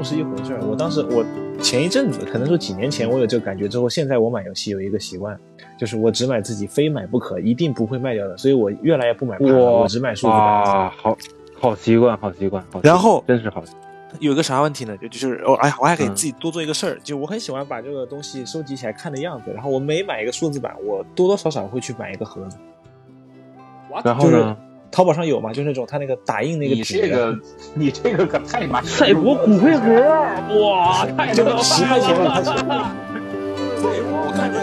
动是一回事儿。我当时我前一阵子，可能说几年前我有这个感觉之后，现在我买游戏有一个习惯，就是我只买自己非买不可，一定不会卖掉的，所以我越来越不买盘了，我只买数字版。啊，好好习惯，好习惯，好习惯然后真是好习惯。有个啥问题呢？就就是我哎呀，我还给嗯自己多做一个事儿，就我很喜欢把这个东西收集起来看的样子，然后我每买一个数字版，我多多少少会去买一个盒子。然后呢？淘宝上有吗？就那种他那个打印那个你纸，这个 你这个可太麻烦了。赛博骨灰盒，哇，太就可怕十块钱了它是对我感觉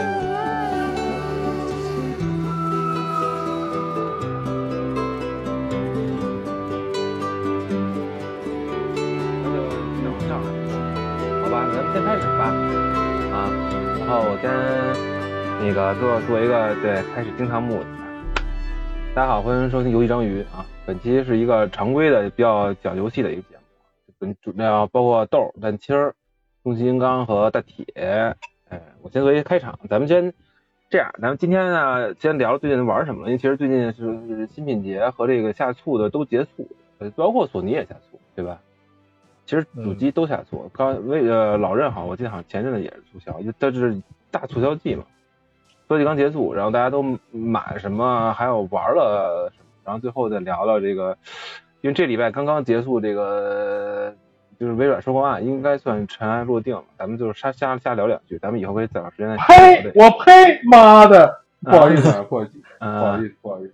那就等上来，好吧，咱们先开始吧，啊，然后我跟那个做做一个对开始惊堂木。大家好，欢迎收听游戏章鱼啊，本期是一个常规的比较讲游戏的一个节目，本主要包括豆、蛋清儿、终极金刚和大铁。哎，我先做一个开场，咱们先这样，咱们今天呢先聊最近玩什么了，因为其实最近是新品节和这个下促的都结束，包括索尼也下促，对吧？其实主机都下促，刚为呃老任好我记得好像前阵子也是促销，就这是大促销季嘛。促销季刚结束，然后大家都买什么，还有玩了什么，然后最后再聊聊这个，因为这礼拜刚刚结束这个就是微软收购案，应该算尘埃落定了，咱们就是瞎瞎瞎聊两句，咱们以后可以再找时间呸！我呸！妈的，不好意思啊，不好意思，不好嗯，意思，不好意思。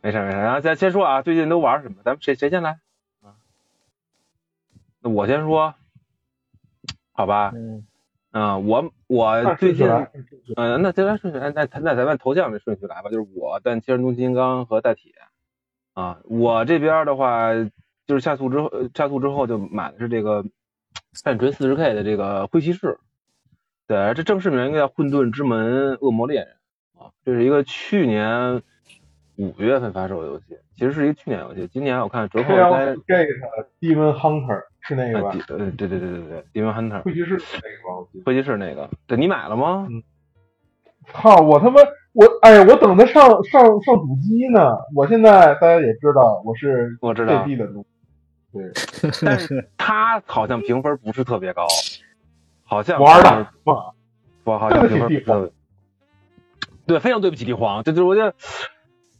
没事没事，然后咱先说啊，最近都玩什么？咱们谁谁先来？啊，那我先说，好吧？嗯，嗯，我我最近嗯，那咱按顺序，按那那咱们头像的顺序来吧，就是我、但七人动金刚和大铁啊。我这边的话，就是下促之后，呃下促之后就买的是这个战锤四十 K 的这个灰骑士。对，这正式名应该叫《混沌之门：恶魔猎人》啊，这是一个去年五月份发售的游戏，其实是一个去年游戏，今年我看折扣应该 Chaos Gate Demon Hunter 是那个吧啊，？呃，对对对对对，Demon Hunter 会骑士是那个吧？我记得。灰骑士那个，对你买了吗？操！我他妈我哎，我等着上上上主机呢。我现在大家也知道，我是我知道 GB 的奴。对，但是它好像评分不是特别高，好像玩的嘛，不好像评分不对，非常对不起帝皇。这就是我觉得，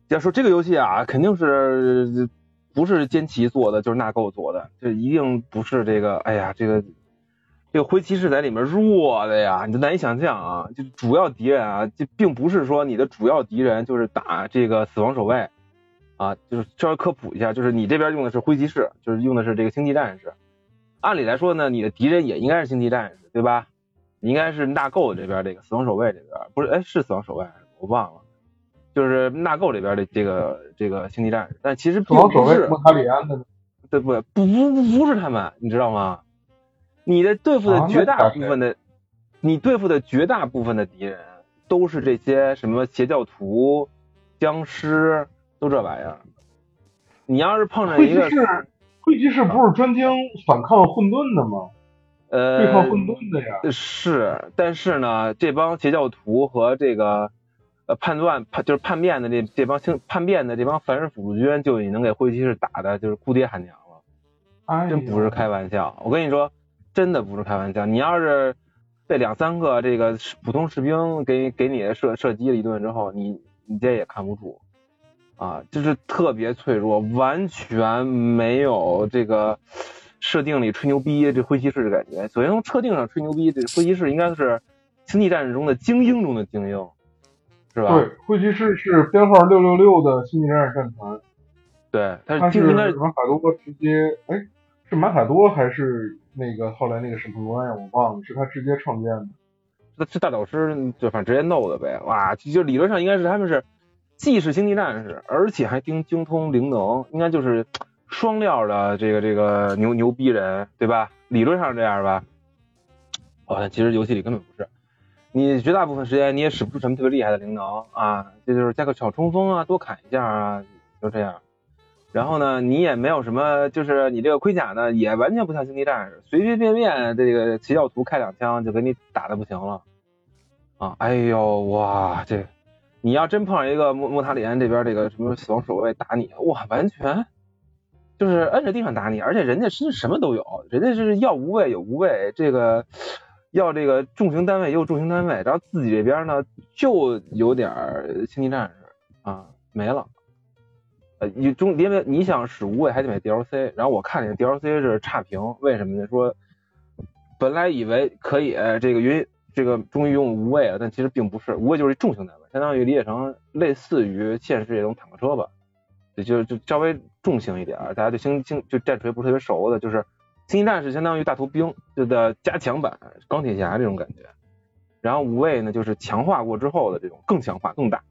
要说这个游戏啊，肯定是不是歼旗做的，就是纳垢做的，这一定不是这个，哎呀，这个这个灰骑士在里面弱的呀，你就难以想象啊。就主要敌人啊，就并不是说你的主要敌人就是打这个死亡守卫。啊，就是稍微科普一下，就是你这边用的是灰骑士，就是用的是这个星际战士。按理来说呢，你的敌人也应该是星际战士，对吧？你应该是纳垢这边这个死亡守卫这边，不是？哎，是死亡守卫我忘了，就是纳垢里边的这个这个星际战士，但其实死并不是，里安的对不？不不不不是他们，你知道吗？你的对付的绝大部分的，你对付的绝大部分的敌人都是这些什么邪教徒、僵尸，都这玩意儿。你要是碰上一个灰骑士，灰骑士不是专精反抗混沌的吗？呃对抗混沌的呀。是，但是呢，这帮邪教徒和这个呃叛乱叛就是叛变的这这帮星叛变的这帮凡人辅助军，就已经能给灰骑士打的就是哭爹喊娘了。哎，真不是开玩笑。我跟你说，真的不是开玩笑。你要是被两三个这个普通士兵给给你射射击了一顿之后，你你这也看不住啊，就是特别脆弱，完全没有这个设定里吹牛逼这灰骑士的感觉。首先从设定上吹牛逼，这灰骑士应该是星际战士中的精英中的精英，是吧？对，灰骑士是编号六六六的星际战士战团，对，他他是应该是马卡多直接，哎，是马卡多还是那个后来那个审判官呀？我忘了，是他直接创建的。这这大导师就反正直接弄的呗，哇，就就理论上应该是他们是既是星际战士，而且还精精通灵能，应该就是双料的这个这个牛牛逼人，对吧？理论上是这样吧？好像其实游戏里根本不是，你绝大部分时间你也使不出什么特别厉害的灵能啊，这就是加个小冲锋啊，多砍一下啊，就这样。然后呢，你也没有什么，就是你这个盔甲呢，也完全不像星际战士，随随便便这个邪教徒开两枪就给你打的不行了，啊，哎呦哇，这你要真碰上一个莫莫塔里安这边这个什么死亡守卫打你，哇，完全就是摁着地上打你，而且人家是什么都有，人家是要无畏有无畏，这个要这个重型单位也有重型单位，然后自己这边呢就有点儿星际战士啊没了。呃，你中因为你想使无畏还得买 DLC，然后我看那个 DLC 是差评，为什么呢？说本来以为可以这个云这个终于用无畏了，但其实并不是，无畏就是一重型单位，相当于理解成类似于现实这种坦克车吧，也就就稍微重型一点，大家对星星就战锤不是特别熟的，就是星际战士相当于大头兵就的加强版钢铁侠这种感觉，然后无畏呢就是强化过之后的这种更强化更大。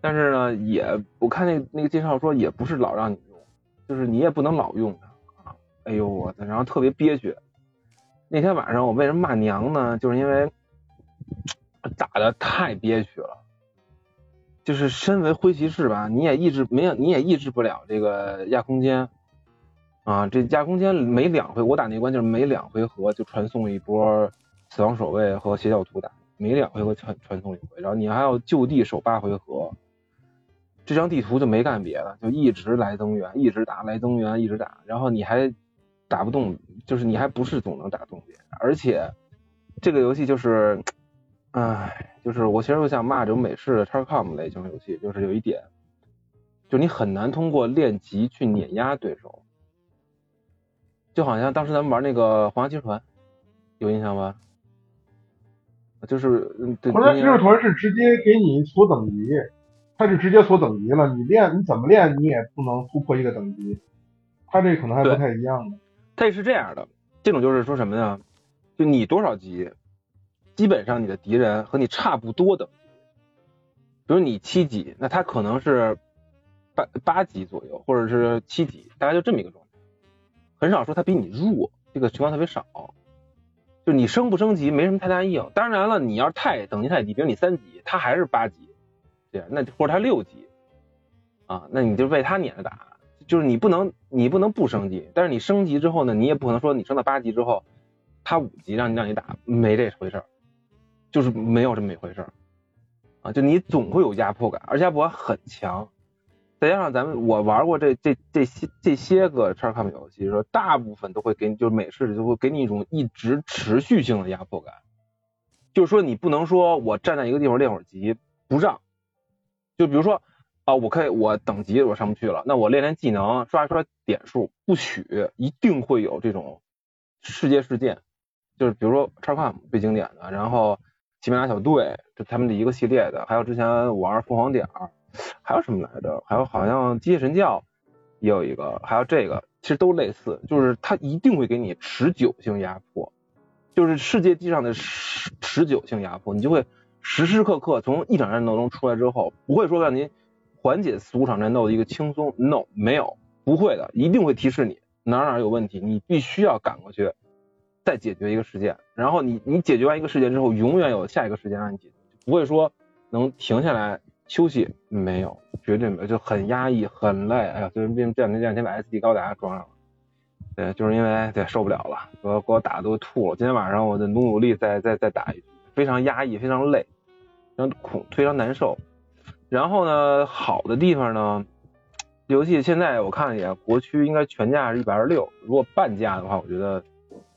但是呢，也我看那那个介绍说，也不是老让你用，就是你也不能老用它啊。哎呦我的，然后特别憋屈。那天晚上我为什么骂娘呢？就是因为打的太憋屈了。就是身为灰骑士吧，你也抑制没有，你也抑制不了这个亚空间啊。这架空间每两回我打那关就是每两回合就传送一波死亡守卫和邪教徒打，每两回合传传送一回，然后你还要就地守八回合。这张地图就没干别的，就一直来增援，一直打来增援，一直打，然后你还打不动，就是你还不是总能打动别人，而且这个游戏就是，唉，就是我其实我想骂这种美式的 XCOM 类型游戏，就是有一点，就你很难通过练级去碾压对手，就好像当时咱们玩那个《皇家骑士团》，有印象吧？就是《皇家骑士团》是直接给你锁等级。它是直接锁等级了，你练你怎么练你也不能突破一个等级，它这可能还不太一样呢。它也是这样的，这种就是说什么呢？就你多少级，基本上你的敌人和你差不多等级。比如你七级，那他可能是八八级左右，或者是七级，大概就这么一个状态。很少说他比你弱，这个情况特别少。就你升不升级没什么太大意义。当然了，你要是太等级太低，比如你三级，他还是八级。对，那或者他六级啊，那你就被他撵着打，就是你不能你不能不升级，但是你升级之后呢，你也不可能说你升到八级之后，他五级让你让你打，没这回事儿，就是没有这么一回事儿啊，就你总会有压迫感，而且压迫感很强，再加上咱们我玩过这这这些这些个 Charcom 游戏，说大部分都会给你就是美式就会给你一种一直持续性的压迫感，就是说你不能说我站在一个地方练会儿级不让。就比如说啊，我可以我等级我上不去了，那我练练技能，刷一刷点数，不许一定会有这种世界事件，就是比如说叉 com 最经典的，然后奇门拉小队，这他们的一个系列的，还有之前我玩凤凰点，还有什么来着？还有好像机械神教也有一个，还有这个，其实都类似，就是它一定会给你持久性压迫，就是世界机上的持持久性压迫，你就会。时时刻刻从一场战斗中出来之后，不会说让您缓解四五场战斗的一个轻松，no，没有，不会的，一定会提示你哪哪有问题，你必须要赶过去再解决一个事件，然后你你解决完一个事件之后，永远有下一个事件让你解决，不会说能停下来休息，没有，绝对没有，就很压抑，很累，哎呀，就是这两天这两天把 SD 高达装上了，对，就是因为对受不了了，给我给我打的都吐了，今天晚上我得努努力再再再打一局。非常压抑，非常累，非常恐，非常难受。然后呢，好的地方呢，游戏现在我看了一眼，国区应该全价是一百二十六，如果半价的话，我觉得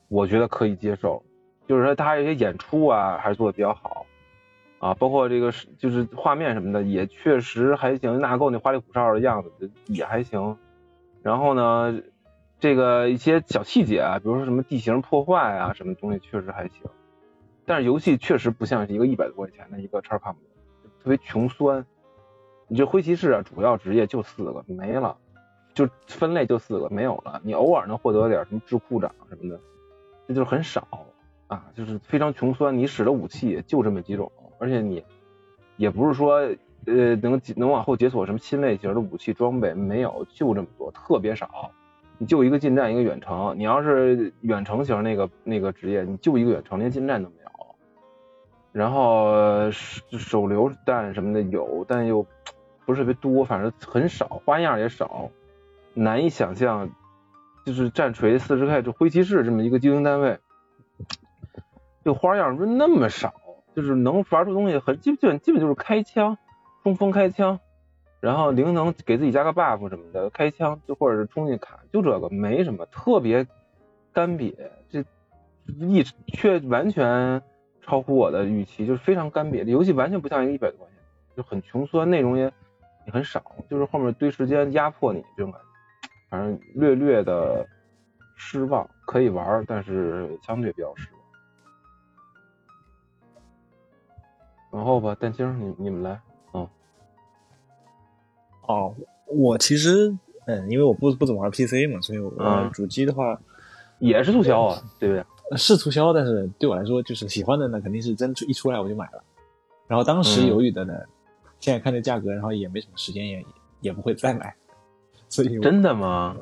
我觉得可以接受。就是说它一些演出啊，还是做的比较好啊，包括这个是就是画面什么的也确实还行，纳垢那花里胡哨的样子也还行。然后呢，这个一些小细节啊，比如说什么地形破坏啊，什么东西确实还行。但是游戏确实不像是一个一百多块钱的一个叉 com，特别穷酸。你这灰骑士啊，主要职业就四个，没了，就分类就四个，没有了。你偶尔能获得点什么智库长什么的，这就是很少啊，就是非常穷酸。你使的武器也就这么几种，而且你也不是说呃能能往后解锁什么新类型的武器装备，没有，就这么多，特别少。你就一个近战，一个远程。你要是远程型那个那个职业，你就一个远程，连近战都没有。然后手榴弹什么的有，但又不是特别多，反正很少，花样也少，难以想象，就是战锤四十 K 就灰骑士这么一个精英单位，这花样是那么少，就是能玩出东西很基本基本就是开枪，冲锋开枪然后灵能给自己加个 buff 什么的，开枪就或者是冲进卡，就这个没什么特别干瘪，这一却完全超乎我的预期，就是非常干瘪。游戏完全不像一个一百多块钱，就很穷酸，内容也也很少，就是后面堆时间压迫你这种感觉，反正略略的失望。可以玩，但是相对比较失望。然后吧，蛋清，你你们来。哦，我其实嗯，因为我不不怎么玩 PC 嘛，所以我嗯主机的话也是促销啊，对不对？是促销，但是对我来说就是喜欢的呢，肯定是真出一出来我就买了。然后当时嗯犹豫的呢，现在看这价格，然后也没什么时间，也也不会再买，所以真的吗？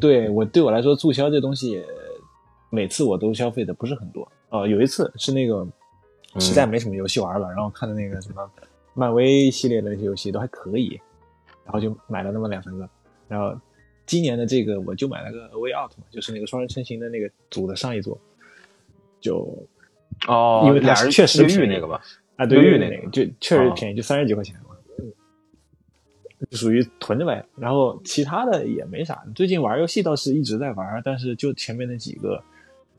对我对我来说，促销这东西，每次我都消费的不是很多。呃，有一次是那个嗯实在没什么游戏玩了，然后看的那个什么漫威系列的那些游戏都还可以，然后就买了那么两三个。然后今年的这个我就买了个 Way Out 嘛，就是那个双人成行的那个组的上一座，就哦，因为俩人确实便宜那个吧？啊，对那个就确实哦便宜，就三十几块钱嘛，就属于囤着呗。然后其他的也没啥，最近玩游戏倒是一直在玩，但是就前面那几个，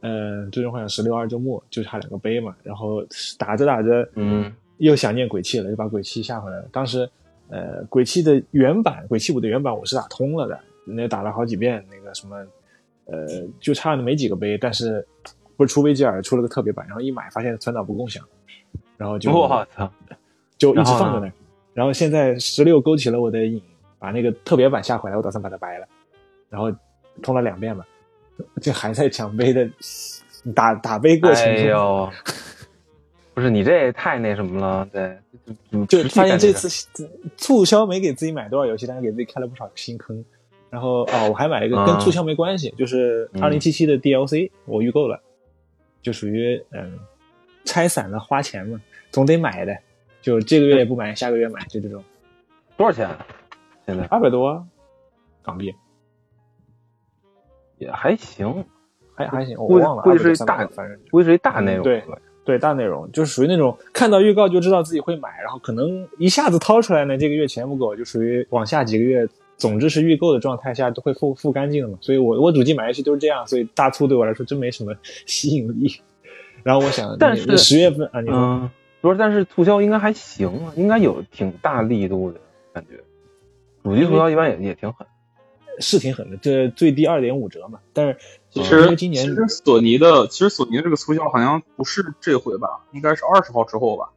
嗯、最终幻想十六二周末就差两个杯嘛，然后打着打着，嗯，又想念鬼泣了，就把鬼泣下回来了。当时，呃，鬼泣的原版，鬼泣五的原版我是打通了的，那打了好几遍，那个什么，呃，就差没几个杯，但是不是出维吉尔出了个特别版，然后一买发现存档不共享，然后就我操，就一直放在那。然后现在十六勾起了我的瘾，把那个特别版下回来，我打算把它掰了，然后通了两遍吧，这还在奖杯的打打杯过程哎中，呦，不是你这也太那什么了，对，就发现这次次促销没给自己买多少游戏，但是给自己开了不少新坑。然后哦，我还买了一个嗯。跟促销没关系，就是嗯。二零七七的 DLC，我预购了，就属于嗯拆散了花钱嘛，总得买的，就这个月不买，下个月买，就这种。多少钱？啊？现在？二百多港币，也还行，还还行，我忘了，估计是200 300大反正估计是一大内容。对对大内容，就是属于那种看到预告就知道自己会买，然后可能一下子掏出来呢，这个月钱不够，就属于往下几个月，总之是预购的状态下都会付付干净的嘛。所以我我主机买下去都是这样，所以大促对我来说真没什么 吸引力。然后我想，但是十月份啊，你说、嗯，不是，但是促销应该还行啊，应该有挺大力度的感觉。主机促销一般也也挺狠。是挺狠的，这最低二点五折嘛。但是其实为今年其实索尼的其实索尼的这个促销好像不是这回吧，应该是二十号之后吧。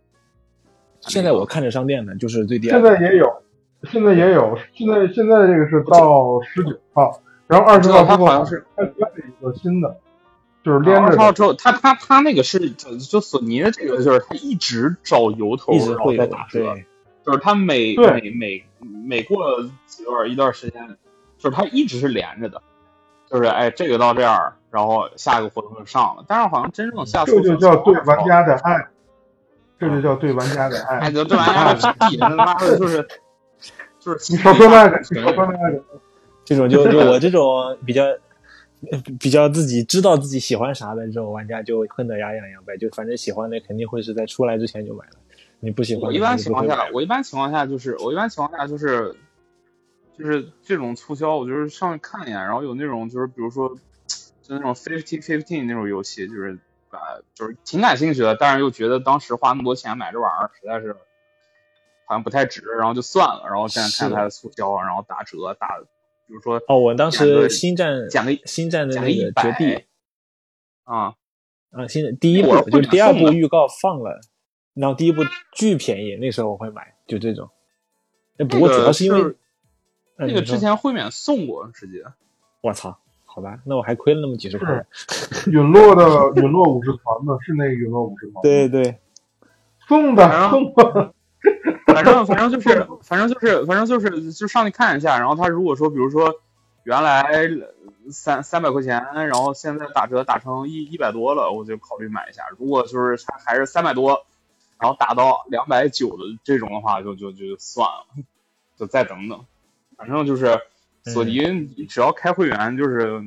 现在我看着商店呢，就是最低现在也有，现在也有，现在现在这个是到十九号，然后二十号之后它好像是还加了一个新的，就是连着的。二十号之后，他他他那个是就就索尼的这个就是他一直找由头，一直会在打折，就是他每每每每过几段一段时间，就是它一直是连着的，就是哎这个到这儿，然后下一个活动就上了，但是好像真正下这就叫对玩家。的爱，这就叫对玩家的哎，爱。就这玩意儿是屁，他妈的就是就是你少说那个，你少说那个。这种就就我这种比较比较自己知道自己喜欢啥的这种玩家，就恨得牙痒痒呗。就反正喜欢的肯定会是在出来之前就买了，你不喜欢我一般情况下，我一般情况下就是我一般情况下就是就是这种促销，我就是上去看一眼，然后有那种就是比如说就那种 fifty fifteen 那种游戏，就是把就是挺感兴趣的，但是又觉得当时花那么多钱买这玩意儿实在是好像不太值，然后就算了。然后现在看是它的促销，然后打折打，比如说哦，我当时星战讲个星战的那个绝地啊，啊，星战第一部就是第二部预告放了，然后第一部巨便宜，那时候我会买，就这种。哎，不过主要是因为那个之前会免送过，直接我操，好吧，那我还亏了那么几十块。陨落的陨落武士团吗，是那个陨落武士团。对，对，送的送的。反正反正就是反正就是反正就是就上去看一下，然后他如果说比如说原来三三百块钱，然后现在打折打成一一百多了，我就考虑买一下。如果就是他还是三百多，然后打到两百九的这种的话，就就就算了，就再等等。反正就是索尼，你只要开会员就是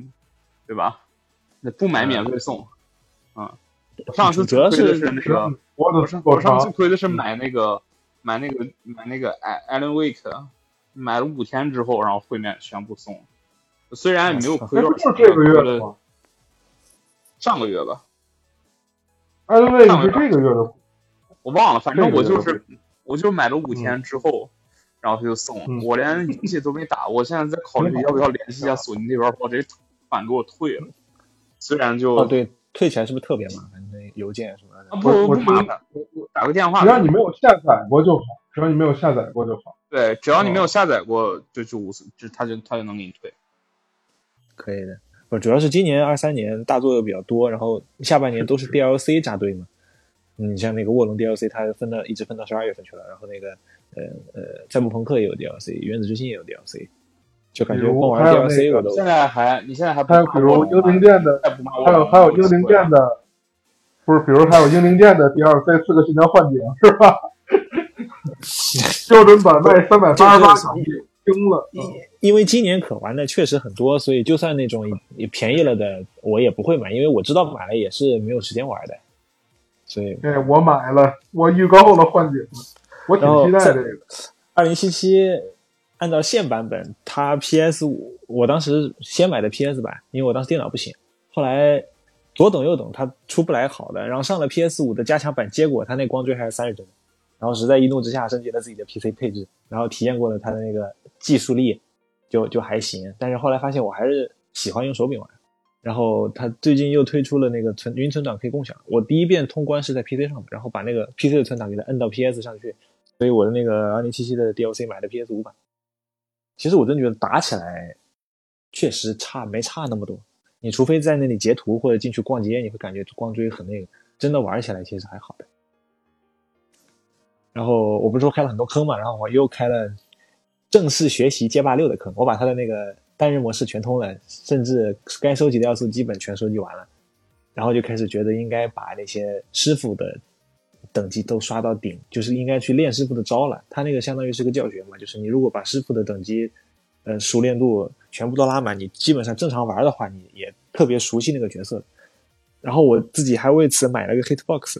对吧？那不买免费送。嗯，我上次主要推的是是那个。我上我上次长，推的是买那个买那个买那个 Alan Wake，买了五天之后，然后会面全部送，虽然也没有亏那不多少钱，就是这个月的吗？上个月吧，艾伦威是这个月的，我忘了，反正我就是我就买了五天之后，然后他就送，嗯我连游戏都没打，我现在在考虑要不要联系一下索尼那边，把这款给我退了。虽然就哦，对，退钱是不是特别麻烦？那邮件什么的。啊不我我不麻烦，我打个电话只，要你没有下载过就好，只要你没有下载过就好。对，只要你没哦有下载过，就就无所，就他就他就能给你退。可以的。不，主要是今年二三年大作又比较多，然后下半年都是 DLC 扎堆嘛。你像那个卧龙 DLC，它分到一直分到十二月份去了，然后那个呃呃赛博朋克也有 DLC，原子之心也有 DLC，就感觉光玩 DLC 个我都现在还你现在还不还有比如英灵殿的，还有还有英灵殿的，不是，比如还有英灵殿的 DLC 四个新娘幻景是吧？标准版卖三百八十八港币，惊了。嗯因为今年可玩的确实很多，所以就算那种也便宜了的，我也不会买，因为我知道买了也是没有时间玩的。所以，对，我买了，我预告了幻景，我挺期待这个。二零七七按照现版本，它 PS 五，我当时先买的 PS 版，因为我当时电脑不行，后来左等右等，它出不来好的，然后上了 PS 五的加强版，结果它那光追还是三十帧，然后实在一怒之下升级了自己的 PC 配置，然后体验过了它的那个技术力，就就还行，但是后来发现我还是喜欢用手柄玩。然后它最近又推出了那个存云存档可以共享，我第一遍通关是在 PC 上的，然后把那个 PC 的存档给它摁到 PS 上去，所以我的那个二零七七的 DLC 买的 PS 五版。其实我真觉得打起来确实差没差那么多，你除非在那里截图或者进去逛街，你会感觉光追很那个，真的玩起来其实还好的。然后我不是说开了很多坑嘛，然后我又开了正式学习街霸六的坑，我把它的那个单人模式全通了，甚至该收集的要素基本全收集完了，然后就开始觉得应该把那些师傅的等级都刷到顶，就是应该去练师傅的招了。他那个相当于是个教学嘛，就是你如果把师傅的等级，呃，熟练度全部都拉满，你基本上正常玩的话，你也特别熟悉那个角色。然后我自己还为此买了个 Hitbox，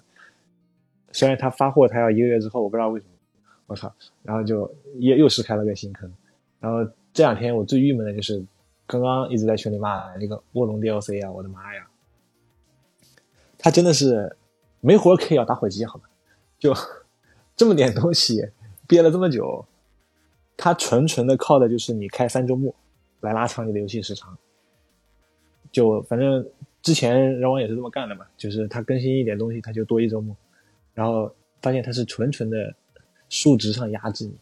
虽然他发货他要一个月之后，我不知道为什么，我操，然后就又又是开了个新坑。然后这两天我最郁闷的就是，刚刚一直在群里骂那个卧龙 DLC 啊，我的妈呀！他真的是没活可以要打火机，好吧？就 这么点东西憋了这么久，它纯纯的靠的就是你开三周目来拉长你的游戏时长。就反正之前人王也是这么干的嘛，就是他更新一点东西，他就多一周目，然后发现他是纯纯的数值上压制你。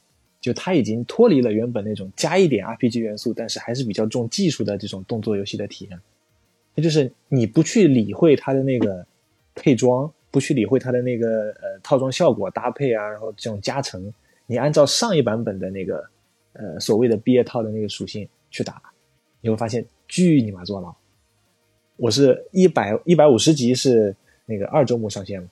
就它已经脱离了原本那种加一点 RPG 元素，但是还是比较重技术的这种动作游戏的体验。那就是你不去理会它的那个配装，不去理会它的那个呃套装效果搭配啊，然后这种加成，你按照上一版本的那个呃所谓的毕业套的那个属性去打，你会发现巨你妈坐牢。我是一百一百五十级是那个二周目上线了，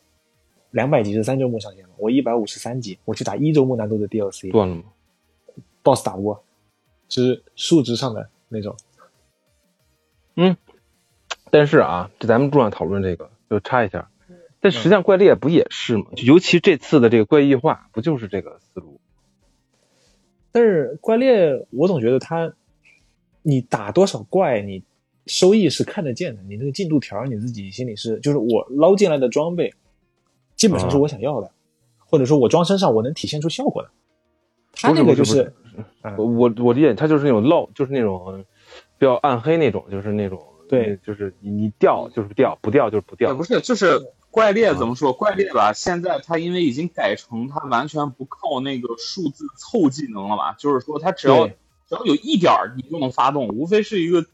两百级是三周目上线了，我一百五十三级，我去打一周目难度的 DLC，断了吗？BOSS 打不过，就是数值上的那种。嗯但是啊，这咱们重要讨论这个，就插一下。但实际上怪猎不也是吗？就尤其这次的这个怪异化，不就是这个思路？但是怪猎，我总觉得它，你打多少怪，你收益是看得见的。你那个进度条，你自己心里是，就是我捞进来的装备，基本上是我想要的，或者说我装身上我能体现出效果的。他那个就是我我我理解，他就是那种漏，就是那种比较暗黑那种，就是那种对，就是你你掉就是掉，不掉就是不掉也不。是，就是怪猎怎么说？怪猎吧，现在它因为已经改成它完全不靠那个数字凑技能了吧？就是说它只要只要有一点儿你就能发动，无非是一个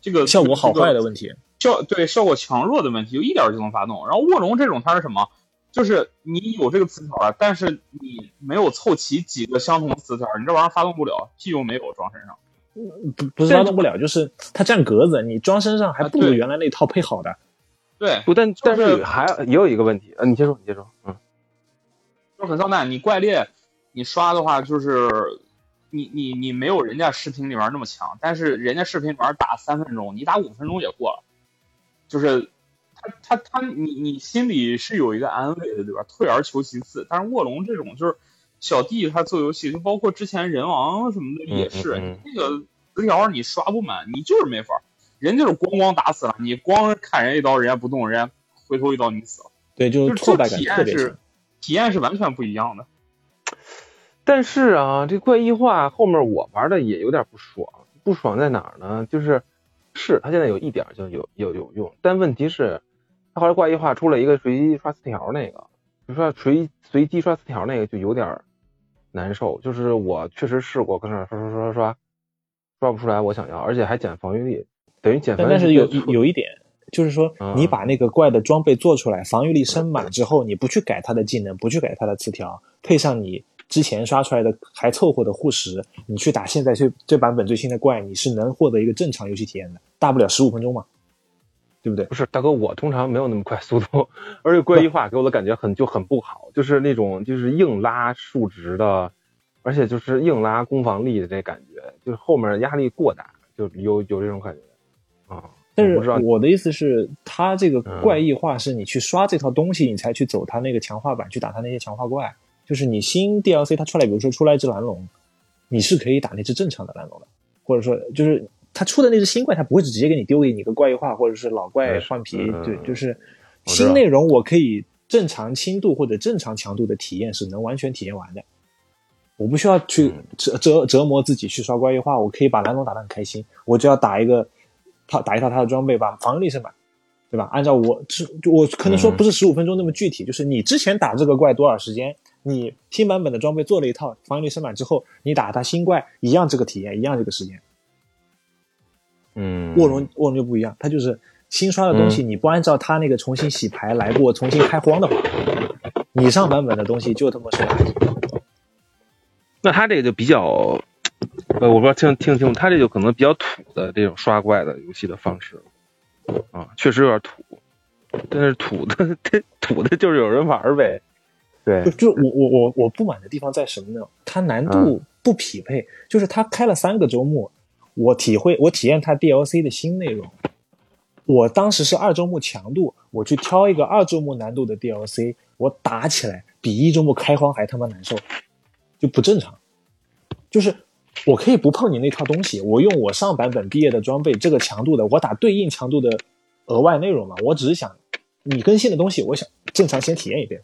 这个效果好坏的。问题。效对效果强弱的问题，有一点儿就能发动。然后卧龙这种它是什么？就是你有这个词条了，但是你没有凑齐几个相同的词条，你这玩意儿发动不了，屁用没有装身上。不不是发动不了，就是它占格子，你装身上还不如原来那套配好的。对，不，但但就是是还也有一个问题，呃，你先说，你先说，嗯，就很操蛋。你怪猎，你刷的话就是你你你没有人家视频里面那么强，但是人家视频里面打三分钟，你打五分钟也过了。就是他他他，你你心里是有一个安慰的，对吧？退而求其次。但是卧龙这种就是小弟他做游戏，就包括之前人王什么的也是，嗯嗯嗯那个词条你刷不满，你就是没法，人就是咣咣打死了，你光砍人一刀，人家不动，人家回头一刀你死了，对，就就是挫败感体验是特别强。体验是完全不一样的。但是啊，这怪异化后面我玩的也有点不爽，不爽在哪儿呢？就是是它现在有一点就有有有用，但问题是，它后来怪异化出了一个随机刷词条那个，就说随随机刷词条那个就有点难受。就是我确实试过跟那刷刷刷刷刷，刷不出来我想要，而且还减防御力，等于减分但但是有就有一点，就是说嗯你把那个怪的装备做出来，防御力升满之后，你不去改它的技能，不去改它的词条，配上你之前刷出来的还凑合的护石，你去打现在这这版本最新的怪，你是能获得一个正常游戏体验的，大不了十五分钟嘛，对不对？不是大哥，我通常没有那么快速度，而且怪异化给我的感觉很就很不好，就是那种就是硬拉数值的，而且就是硬拉攻防力的这感觉，就是后面压力过大，就有有这种感觉啊。但是我的意思是，它这个嗯怪异化是你去刷这套东西，你才去走它那个强化版，去打它那些强化怪。就是你新 DLC 它出来，比如说出来一只蓝龙，你是可以打那只正常的蓝龙的，或者说就是它出的那只新怪，它不会直接给你丢给你一个怪异化，或者是老怪嗯换皮，嗯对，就是新内容我可以正常轻度或者正常强度的体验是能完全体验完的。我不需要去嗯折折折磨自己去刷怪异化，我可以把蓝龙打得很开心，我只要打一个套打一套他的装备，把防御力升满，对吧？按照我是就我可能说嗯不是十五分钟那么具体，就是你之前打这个怪多少时间，你新版本的装备做了一套防御力升满之后，你打他新怪一样这个体验，一样这个时间。嗯，卧龙卧龙就不一样，它就是新刷的东西，你不按照它那个重新洗牌来过，重新开荒的话，你上版本的东西就他妈是垃圾。那他这个就比较，呃，我不知道听听不清楚，他这就可能比较土的这种刷怪的游戏的方式啊，确实有点土，但是土的这土的就是有人玩呗，对就，就我我我我不满的地方在什么呢？它难度不匹配，就是它开了三个周末，我体会我体验它 DLC 的新内容，我当时是二周目强度，我去挑一个二周目难度的 DLC，我打起来比一周目开荒还他妈难受，就不正常。就是我可以不碰你那套东西，我用我上版本毕业的装备这个强度的，我打对应强度的额外内容嘛。我只是想你更新的东西，我想正常先体验一遍，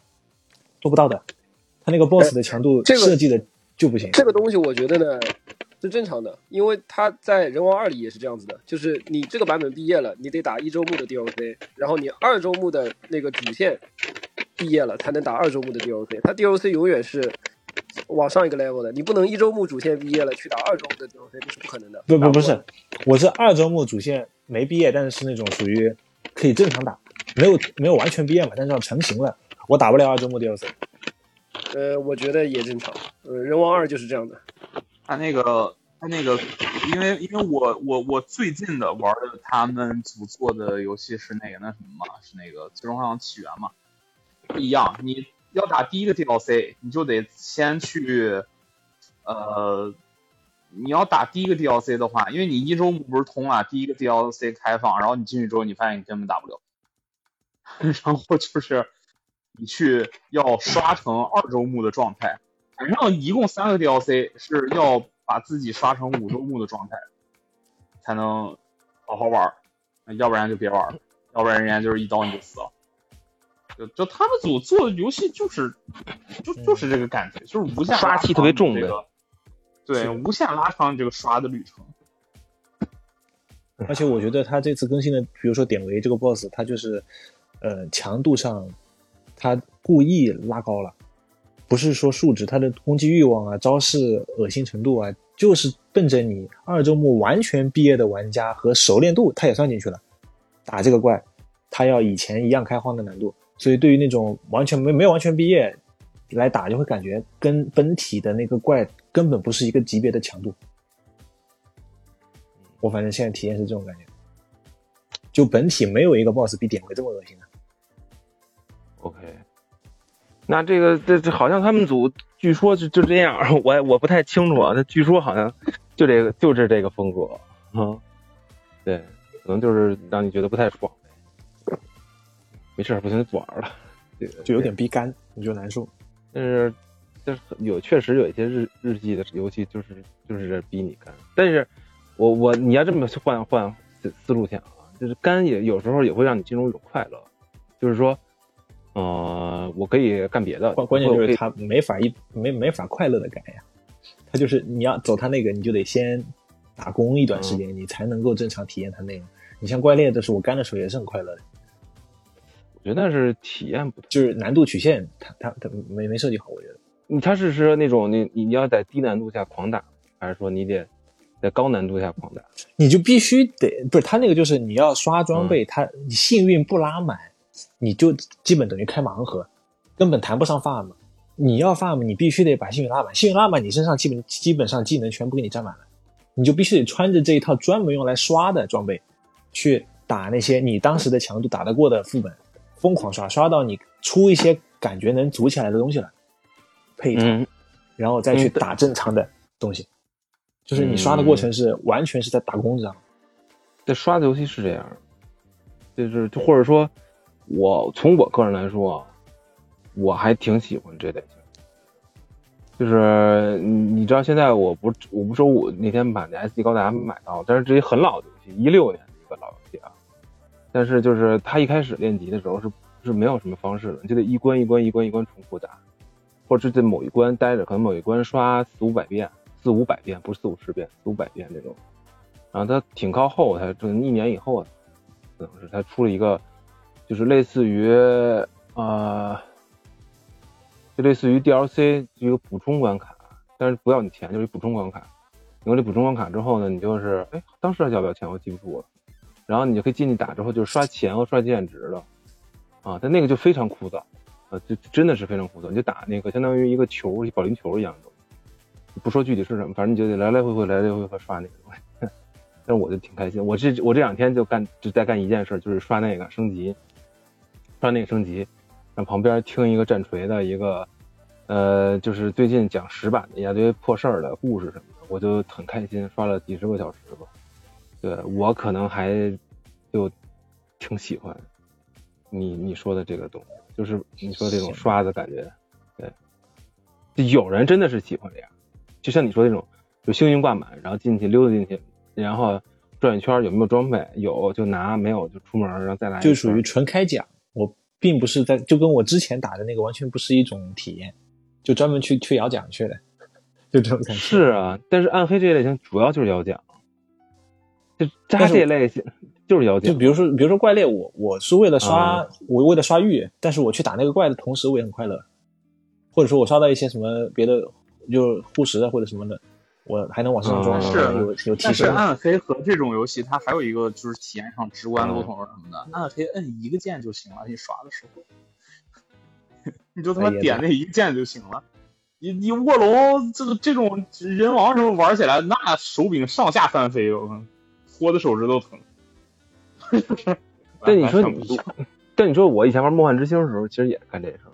做不到的。他那个 BOSS 的强度设计的就不行。这个东西我觉得呢是正常的，因为他在人王二里也是这样子的，就是你这个版本毕业了，你得打一周目的 DLC，然后你二周目的那个主线毕业了才能打二周目的 DLC，它 DLC 永远是往上一个 level 的，你不能一周目主线毕业了去打二周目的 DLC，这是不可能的。不不不是，我是二周目主线没毕业，但是是那种属于可以正常打，没有没有完全毕业嘛，但是要成型了，我打不了二周目 DLC。呃，我觉得也正常。呃，人王二就是这样的。他那个他那个，因为因为我我我最近的玩的他们组做的游戏是那个那什么嘛，是那个《最终幻想起源》嘛，不一样。你要打第一个 DLC，你就得先去，呃，你要打第一个 DLC 的话，因为你一周目不是通了，第一个 DLC 开放，然后你进去之后，你发现你根本打不了，然后就是你去要刷成二周目的状态。反正一共三个 DLC 是要把自己刷成五周目的状态，才能好好玩儿，要不然就别玩了，要不然人家就是一刀你就死了。就就他们组做的游戏就是，就就是这个感觉，就是无限刷气特别重呗呗。对，无限拉长你这个刷的旅程。而且我觉得他这次更新的，比如说典韦这个 BOSS，他就是呃强度上他故意拉高了，不是说数值，他的攻击欲望啊、招式恶心程度啊，就是奔着你二周目完全毕业的玩家和熟练度，他也算进去了。打这个怪，他要以前一样开荒的难度，所以对于那种完全没没有完全毕业来打，就会感觉跟本体的那个怪根本不是一个级别的强度。我反正现在体验是这种感觉，就本体没有一个 BOSS 比典韦这么恶心的。OK，那这个这这好像他们组据说就就这样，我我不太清楚啊。那据说好像就这个就是这个风格，嗯，对，可能就是让你觉得不太爽。没事儿，不行就不玩了。这个就有点逼干，你就难受。但是但是有确实有一些日日记的游戏就是就是逼你干，但是我我你要这么换换思思路想啊，就是干也有时候也会让你进入一种快乐，就是说，呃，我可以干别的，关关键就是他没法一没没法快乐的干呀，他就是你要走他那个，你就得先打工一段时间，你才能够正常体验他那个。你像怪猎，的时候我干的时候也是很快乐的，我觉得那是体验不同。就是难度曲线，它它它没没设计好，我觉得。你他是说那种你你要在低难度下狂打，还是说你得在高难度下狂打？你就必须得不是它那个，就是你要刷装备，它你幸运不拉满，你就基本等于开盲盒，根本谈不上 farm。你要 farm，你必须得把幸运拉满，幸运拉满，你身上基本基本上技能全部给你占满了，你就必须得穿着这一套专门用来刷的装备，去打那些你当时的强度打得过的副本，疯狂刷，刷到你出一些感觉能组起来的东西了，配一套，嗯，然后再去打正常的东西。就是你刷的过程是完全是在打工，知道吗？这刷的游戏是这样，就是就或者说，我从我个人来说，我还挺喜欢这类型。就是你你知道，现在我不我不说我那天把那 SD 高达买到，但是这些很老的游戏，一六年的一个老游戏啊。但是就是他一开始练级的时候是是没有什么方式的，就得一关一关一关一关重复打，或者是在某一关待着，可能某一关刷四五百遍，四五百遍不是四五十遍，四五百遍这种。然后他挺靠后，他这一年以后啊，可能是他出了一个，就是类似于呃，就类似于 DLC 一个补充关卡，但是不要你钱，就是补充关卡。有了补充关卡之后呢，你就是哎，当时还要不要钱我记不住了，然后你就可以进去打之后就是刷钱和刷经验值了，啊，但那个就非常枯燥，啊，就真的是非常枯燥，你就打那个相当于一个球，保龄球一样的东西，不说具体是什么，反正你就得来来回回来来回回刷那个东西。但是我就挺开心，我这我这两天就干就在干一件事，就是刷那个升级，刷那个升级，让旁边听一个战锤的一个，呃，就是最近讲石板的一大堆破事儿的故事什么的，我就很开心，刷了几十个小时吧。对我可能还就挺喜欢你你说的这个东西，就是你说这种刷子感觉，对，就有人真的是喜欢这样，就像你说那种，就幸运挂满，然后进去溜达进去。然后转一圈有没有装备？有就拿，没有就出门，然后再来。就属于纯开奖。我并不是在，就跟我之前打的那个完全不是一种体验，就专门去去摇奖去的，就这种感觉。是啊，但是暗黑这一类型主要就是摇奖，就扎这类型就是妖精。就比如说，比如说怪猎，我我是为了刷，啊我为了刷玉，但是我去打那个怪的同时，我也很快乐。或者说我刷到一些什么别的，就护石啊或者什么的，我还能往上装，啊是有有提但是升。暗黑和这种游戏，它还有一个就是体验上直观的不同是什么呢？暗黑摁一个键就行了，你刷的时候，你就他妈点那一个键就行了。你你卧龙这个这种人王什么玩起来，那手柄上下翻飞，我靠，搓的手指头疼。但你说完全不一样但你说我以前玩梦幻之星的时候，其实也是干这事儿，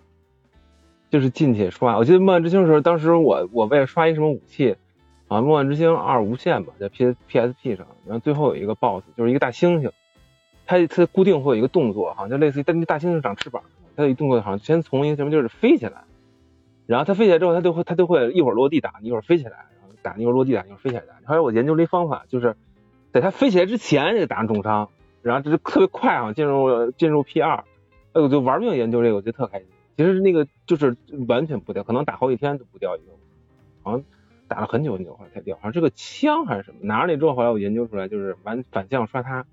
就是进去刷。我记得梦幻之星的时候，当时我我为了刷一什么武器，啊梦幻之星二无限吧，在 P P S P 上，然后最后有一个 BOSS，就是一个大猩猩，它它固定会有一个动作，好像就类似于但那大猩猩长翅膀，它有一动作好像先从一个什么就是飞起来，然后它飞起来之后，它就会它就会一会儿落地打你，一会儿飞起来，然后打你一会儿落地打你，一会儿飞起来打你。后来我研究了一方法，就是在它飞起来之前就打上重伤。然后这就特别快啊，进入进入 P 二，哎，我就玩命研究这个，我觉得特开心。其实那个就是完全不掉，可能打好几天都不掉一个，好像打了很久很久后来才掉，好像是个枪还是什么。拿着那之后，后来我研究出来就是完反向刷它，特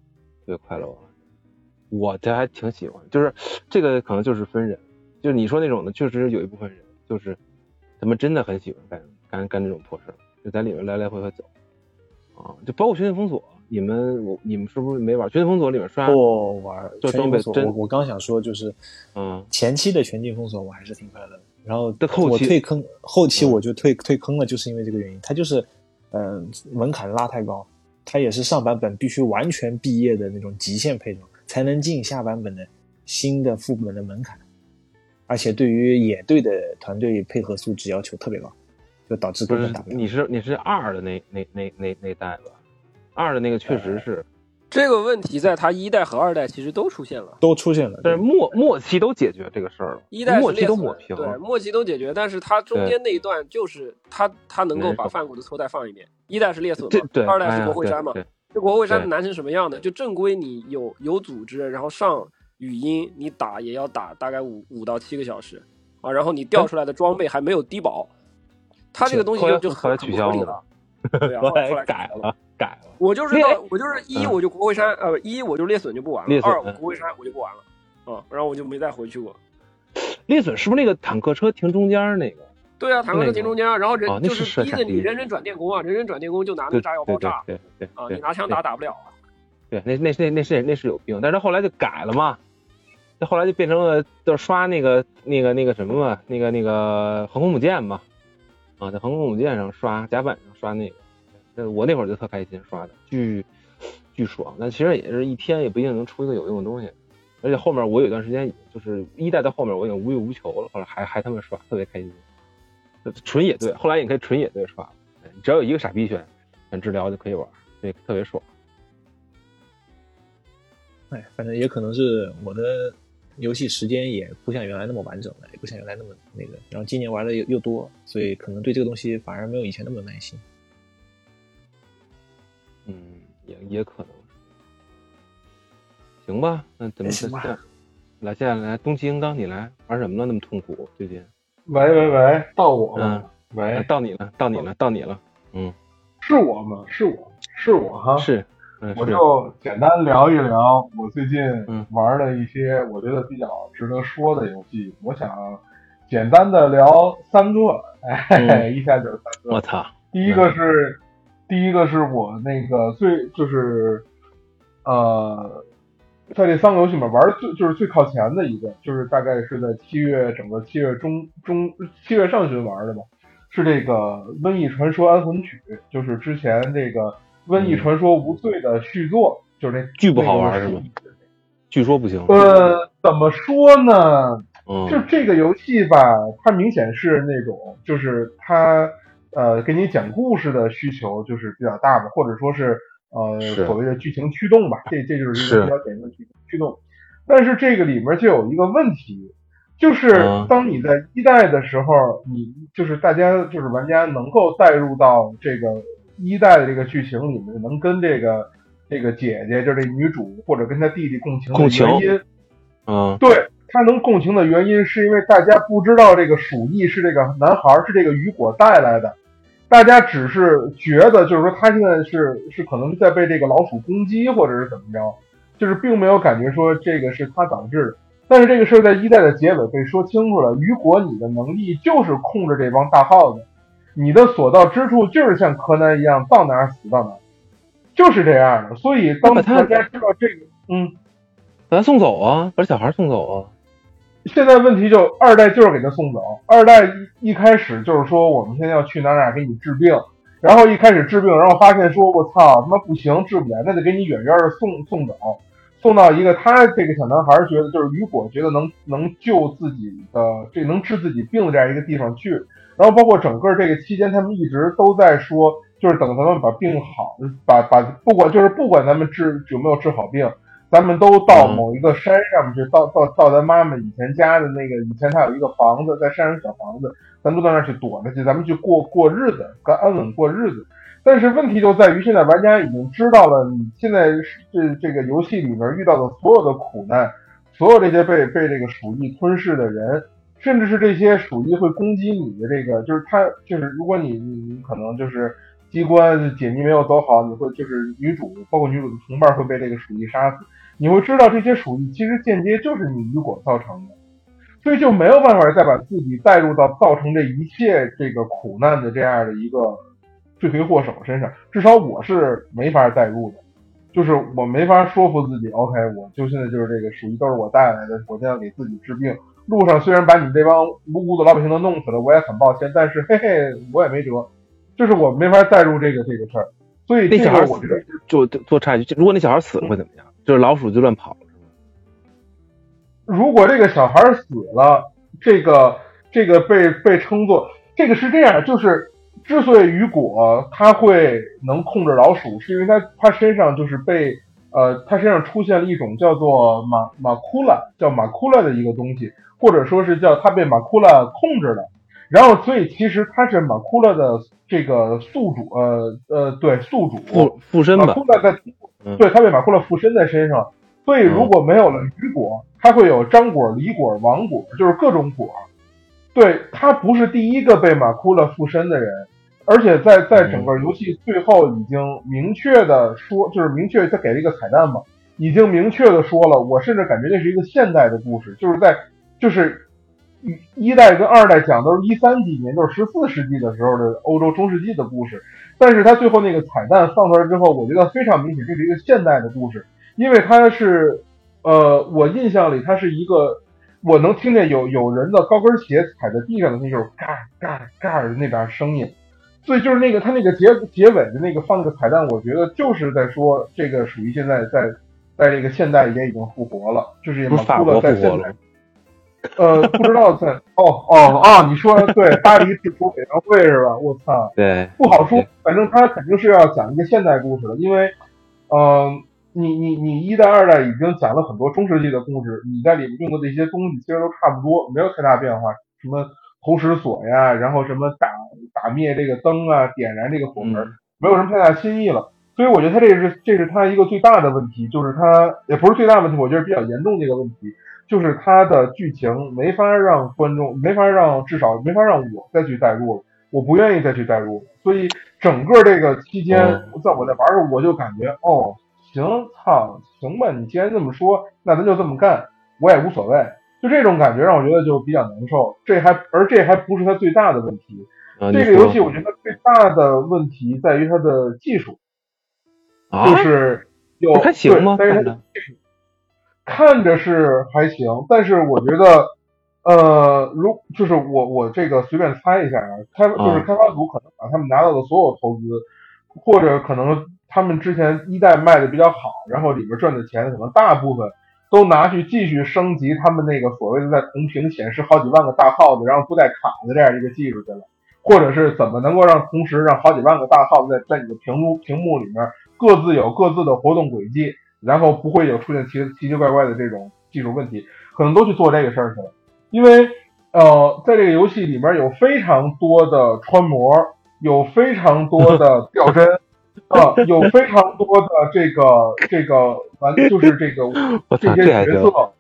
别快乐。我这还挺喜欢，就是这个可能就是分人，就是你说那种的，确实有一部分人就是他们真的很喜欢干干干这种破事，就在里面来来回回走啊，就包括全境封锁。你们我你们是不是没玩《全境封锁》里面刷？不玩这全境封锁，装备真我我刚想说就是，嗯，前期的全境封锁我还是挺快乐的，然后但后期我退坑，后期嗯我就退退坑了，就是因为这个原因，它就是，嗯、门槛拉太高，它也是上版本必须完全毕业的那种极限配装，才能进下版本的新的副本的门槛，而且对于野队的团队配合素质要求特别高，就导致不是根本打不了。你是你是二的那那那那那代吧？二的那个确实是，这个问题在它一代和二代其实都出现了。都出现了。但是末末期都解决这个事儿了，一代是末期裂损都抹平对，了。末期都解决，但是它中间那一段就是它它能够把范谷的错带放一遍。一代是裂损嘛，对，二代是国会山嘛。这国会山对难成什么样的？就正规你有有组织，然后上语音，你打也要打大概五五到七个小时啊，然后你调出来的装备还没有低保，它这个东西就就来取消了。对啊，后后来改了，改了。我就是我就是一嗯我就国会山呃一我就裂损就不玩了，二我国会山我就不玩了啊，然后我就没再回去过。裂损是不是那个坦克车停中间那个？对啊，坦克车停中间，然后人就是是逼着你人人转电工啊，人人转电工就拿那个炸药爆炸对对对啊，你拿枪打打不了啊。对，那那那那是那是有病，但是后来就改了嘛，那后来就变成了就是刷那个那个那个什么嘛，那个那个航空母舰嘛，啊，在航空母舰上刷甲板上刷那个，那我那会儿就特开心刷的，巨巨爽。但其实也是一天也不一定能出一个有用的东西，而且后面我有段时间就是一代到后面我已经无欲无求了，后来还还他妈刷，特别开心。纯野队，后来也可以纯野队刷，只要有一个傻逼选选治疗就可以玩，对，特别爽。哎，反正也可能是我的游戏时间也不像原来那么完整了，也不像原来那么那个。然后今年玩的又又多，所以可能对这个东西反而没有以前那么有耐心。嗯，也也可能。行吧，那怎么哎行吧来，接下来东崎英刚，你来玩什么了？那么痛苦，最近？喂喂喂，到我了，啊喂，到你了，到你了，到你了。嗯，是我吗？是我，是我哈，是，嗯，我，就简单聊一聊我最近嗯玩的一些我觉得比较值得说的游戏。我想简单的聊三个，哎，嗯一下就是三个。我操，第一个是，第一个是我那个最就是，呃，在这三个游戏里面玩的最就是最靠前的一个，就是大概是在七月整个七月中中七月上旬玩的吧，是这个《瘟疫传说安魂曲》，就是之前这个《瘟疫传说无罪》的续作，就是那巨不好玩那个是吗据说不行。呃，怎么说呢？就嗯，这个游戏吧，它明显是那种，就是它呃给你讲故事的需求就是比较大的，或者说是呃是所谓的剧情驱动吧，这这就是一个比较典型的剧情驱动。但是这个里面就有一个问题，就是嗯当你在一代的时候，你就是大家就是玩家能够带入到这个一代的这个剧情里面，能跟这个这个姐姐，就是这女主或者跟她弟弟共情的原因。嗯，对他能共情的原因，是因为大家不知道这个鼠疫是这个男孩儿是这个雨果带来的，大家只是觉得就是说他现在是是可能在被这个老鼠攻击或者是怎么着，就是并没有感觉说这个是他导致的。但是这个事儿在一代的结尾被说清楚了，雨果你的能力就是控制这帮大耗子，你的所到之处就是像柯南一样到哪儿死到哪儿，就是这样的。所以当大家知道这个，嗯。把他送走啊，把小孩送走啊。现在问题就二代就是给他送走，二代一一开始就是说我们现在要去哪哪儿给你治病，然后一开始治病，然后发现说我操他妈不行治不了，那得给你远远的送送走，送到一个他这个小男孩觉得就是雨果觉得能能救自己的这能治自己病的这样一个地方去，然后包括整个这个期间他们一直都在说，就是等咱们把病好，把把不管就是不管咱们治有没有治好病。咱们都到嗯某一个山上面去，到到到咱妈妈以前家的那个，以前她有一个房子，在山上小房子，咱都到那儿去躲着去，咱们去过过日子，跟安稳过日子。但是问题就在于，现在玩家已经知道了，你现在这这个游戏里面遇到的所有的苦难，所有这些被被这个鼠疫吞噬的人，甚至是这些鼠疫会攻击你的这个，就是他就是如果你你你可能就是机关解密没有走好，你会就是女主包括女主的同伴会被这个鼠疫杀死。你会知道这些鼠疫其实间接就是你雨果造成的，所以就没有办法再把自己带入到造成这一切这个苦难的这样的一个罪魁祸首身上，至少我是没法带入的，就是我没法说服自己，OK，我就现在就是这个鼠疫都是我带来的，我现在给自己治病。路上虽然把你这帮无辜的老百姓都弄死了，我也很抱歉，但是嘿嘿，我也没辙，就是我没法带入这个这个事儿，所以这那小孩我觉得就就做插一句，如果那小孩死了会怎么样？就是老鼠就乱跑了，是吗？如果这个小孩死了，这个这个被被称作这个是这样，就是之所以雨果他会能控制老鼠，是因为他他身上就是被呃，他身上出现了一种叫做马马库拉，叫马库拉的一个东西，或者说是叫他被马库拉控制了。然后，所以其实他是马库拉的这个宿主，呃呃，对，宿主。附附身吧。马库，拉在嗯。对他被马库拉附身在身上，所以如果没有了雨果，他会有张果、李果、王果，就是各种果。对他不是第一个被马库拉附身的人，而且在在整个游戏最后已经明确的说，就是明确他给了一个彩蛋嘛，已经明确的说了，我甚至感觉那是一个现代的故事，就是在就是一一代跟二代讲都是一三几年，就是十四世纪的时候的欧洲中世纪的故事，但是他最后那个彩蛋放出来之后，我觉得非常明显，这是一个现代的故事，因为它是，呃，我印象里它是一个，我能听见有有人的高跟鞋踩在地上的那种嘎嘎嘎的那边声音，所以就是那个他那个结结尾的那个放那个彩蛋，我觉得就是在说这个属于现在在在这个现代也已经复活了，就是马不是法国库勒在现代复活了。呃，不知道在哦哦哦，你说对，巴黎制服委员会是吧？我操，对，不好说，反正他肯定是要讲一个现代故事的，因为，呃，你你你一代二代已经讲了很多中世纪的故事，你在里面用的这些东西其实都差不多，没有太大变化，什么投石锁呀，然后什么打打灭这个灯啊，点燃这个火门，没有什么太大新意了。所以我觉得他这是这是他一个最大的问题，就是他也不是最大的问题，我觉得比较严重的一个问题，就是它的剧情没法让观众，没法让至少没法让我再去代入了，我不愿意再去代入了。所以整个这个期间，在我在玩的时候，我就感觉哦，行，操，行吧，你既然这么说，那咱就这么干，我也无所谓。就这种感觉让我觉得就比较难受。这还而这还不是它最大的问题，啊这个游戏我觉得最大的问题在于它的技术。啊就，是有还行吗？对但是看着看着是还行，但是我觉得，呃，如就是我我这个随便猜一下啊，开就是啊开发组可能把他们拿到的所有投资，或者可能他们之前一代卖的比较好，然后里面赚的钱可能大部分都拿去继续升级他们那个所谓的在同屏显示好几万个大号子，然后不带卡的这样一个技术去了。或者是怎么能够让同时让好几万个大号在在你的屏幕屏幕里面各自有各自的活动轨迹，然后不会有出现奇奇奇怪怪的这种技术问题，可能都去做这个事儿去了。因为呃，在这个游戏里面有非常多的穿模，有非常多的掉帧，啊、有非常多的这个这个完就是这个，这些。角色，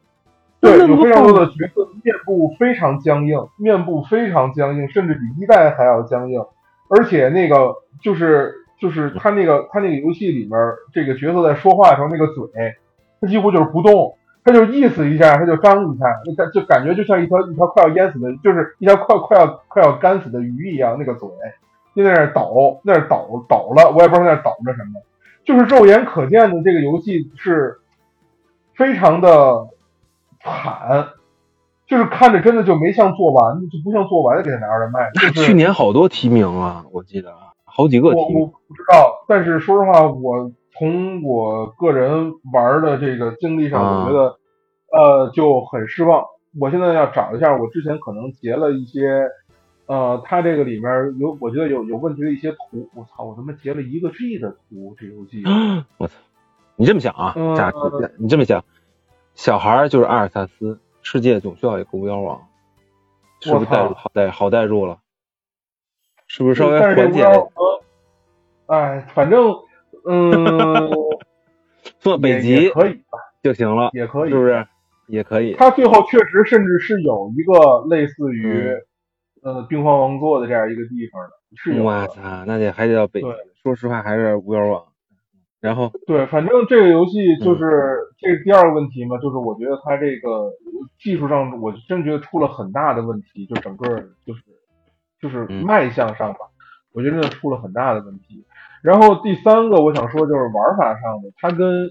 对，有非常多的角色面部非常僵硬，面部非常僵硬，甚至比一代还要僵硬。而且那个就是就是他那个他那个游戏里面这个角色在说话的时候，那个嘴，他几乎就是不动，他就意思一下，他就张一下，那他就感觉就像一条一条快要淹死的，就是一条快快要快要干死的鱼一样，那个嘴就在那儿抖，那儿抖抖了，我也不知道在那儿抖着什么，就是肉眼可见的这个游戏是非常的惨，就是看着真的就没像做完，就不像做完的给他拿出来卖。就是去年好多提名啊，我记得好几个我我。不知道，但是说实话，我从我个人玩的这个经历上，啊我觉得呃就很失望。我现在要找一下，我之前可能截了一些，呃，它这个里面有我觉得有有问题的一些图。我操，我他妈截了一个 G 的图，这游戏。我操！你这么想啊？嗯假你这么想，小孩就是阿尔萨斯，世界总需要一个巫妖王，是不是我操代入好代好代入了？是不是稍微缓解？哎，反正嗯，做北极可以吧，就行了，也可以，是不是？也可以。他最后确实甚至是有一个类似于、嗯呃冰皇王座的这样一个地方的，是有的。我操，那得还得到北极对。说实话，还是巫妖王。然后，对，反正这个游戏嗯就是、这是第二个问题嘛，就是我觉得它这个技术上，我真觉得出了很大的问题，就整个就是就是嗯卖相上吧，我觉得真的出了很大的问题。然后第三个我想说就是玩法上的，它跟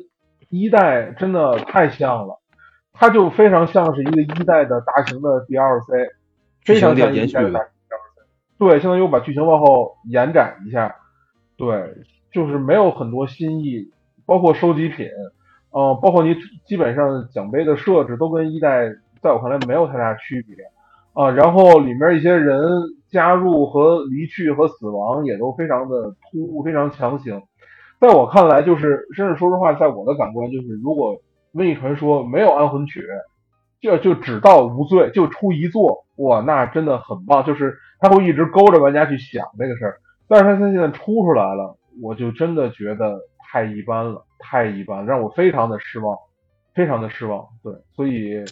一代真的太像了，它就非常像是一个一代的大型的 DLC，非常像一代的大型 DLC。对，相当于我把剧情往后延展一下，对，就是没有很多新意，包括收集品，呃，包括你基本上奖杯的设置都跟一代在我看来没有太大区别，啊、然后里面一些人加入和离去和死亡也都非常的突兀，非常强行，在我看来，就是甚至说实话，在我的感官，就是如果《瘟疫传说》没有安魂曲，就就只到无罪，就出一座，哇，那真的很棒。就是他会一直勾着玩家去想这个事儿，但是他现在出出来了，我就真的觉得太一般了，太一般，让我非常的失望，非常的失望。对，所以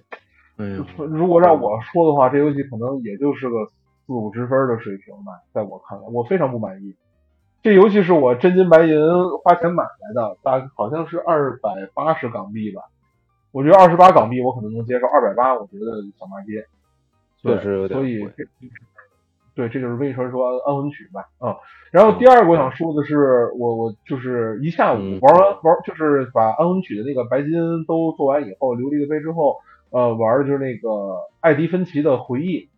如果让我说的话，这游戏可能也就是个四五十分的水平吧，在我看来，我非常不满意。这游戏是我真金白银花钱买来的，大概好像是二百八十港币吧。我觉得二十八港币我可能能接受，二百八我觉得小骂街。确实有点所以对，这就是《为什么说》安魂曲吧，嗯、然后第二个我想说的是，我我就是一下午嗯玩完玩，就是把安魂曲的那个白金都做完以后，琉璃的杯之后，呃，玩的就是那个艾迪芬奇的回忆。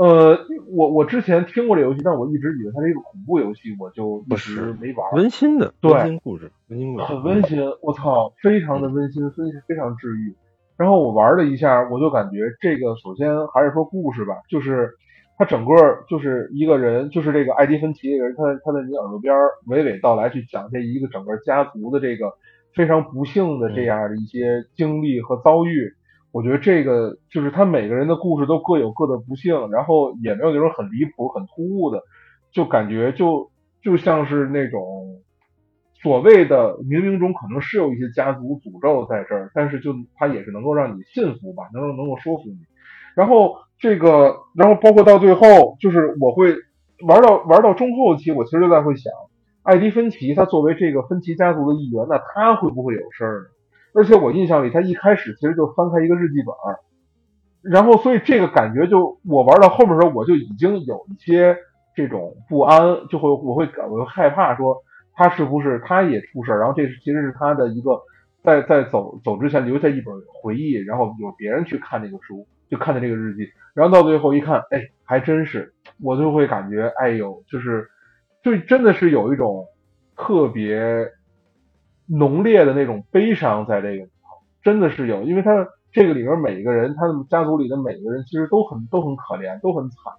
呃，我我之前听过这游戏，但我一直以为它是一个恐怖游戏，我就一直没玩。温馨的对温馨故事，温馨故事，很温馨，我操，非常的温馨，非非常治愈。然后我玩了一下，我就感觉这个首先还是说故事吧，就是他整个就是一个人，就是这个艾迪芬奇这个人，他他在你耳朵边儿娓娓道来去讲这一个整个家族的这个非常不幸的这样的一些经历和遭遇。我觉得这个就是他每个人的故事都各有各的不幸，然后也没有那种很离谱、很突兀的，就感觉就就像是那种所谓的冥冥中可能是有一些家族诅咒在这儿，但是就他也是能够让你信服吧，能够能够说服你。然后这个，然后包括到最后，就是我会玩到玩到中后期，我其实就在会想，艾迪芬奇他作为这个芬奇家族的一员，那他会不会有事儿呢？而且我印象里，他一开始其实就翻开一个日记本儿，然后所以这个感觉就我玩到后面的时候，我就已经有一些这种不安，就会我会感我会害怕说他是不是他也出事儿，然后这是其实是他的一个在在走走之前留下一本回忆，然后有别人去看这个书，就看的这个日记，然后到最后一看，哎，还真是，我就会感觉，哎呦，就是就真的是有一种特别浓烈的那种悲伤在这个里头，真的是有，因为他这个里面每一个人，他们家族里的每一个人其实都很都很可怜，都很惨，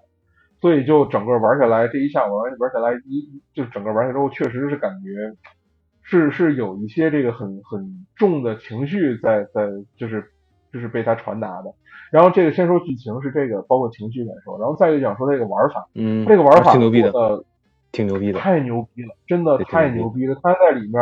所以就整个玩下来，这一下午玩玩下来，一就整个玩下来之后，确实是感觉是是有一些这个很很重的情绪在在就是就是被他传达的。然后这个先说剧情是这个，包括情绪感受，然后再就讲说这个玩法，嗯，这个玩法挺牛逼的，挺牛逼的，太牛逼了，真的太牛牛逼了！他在里面，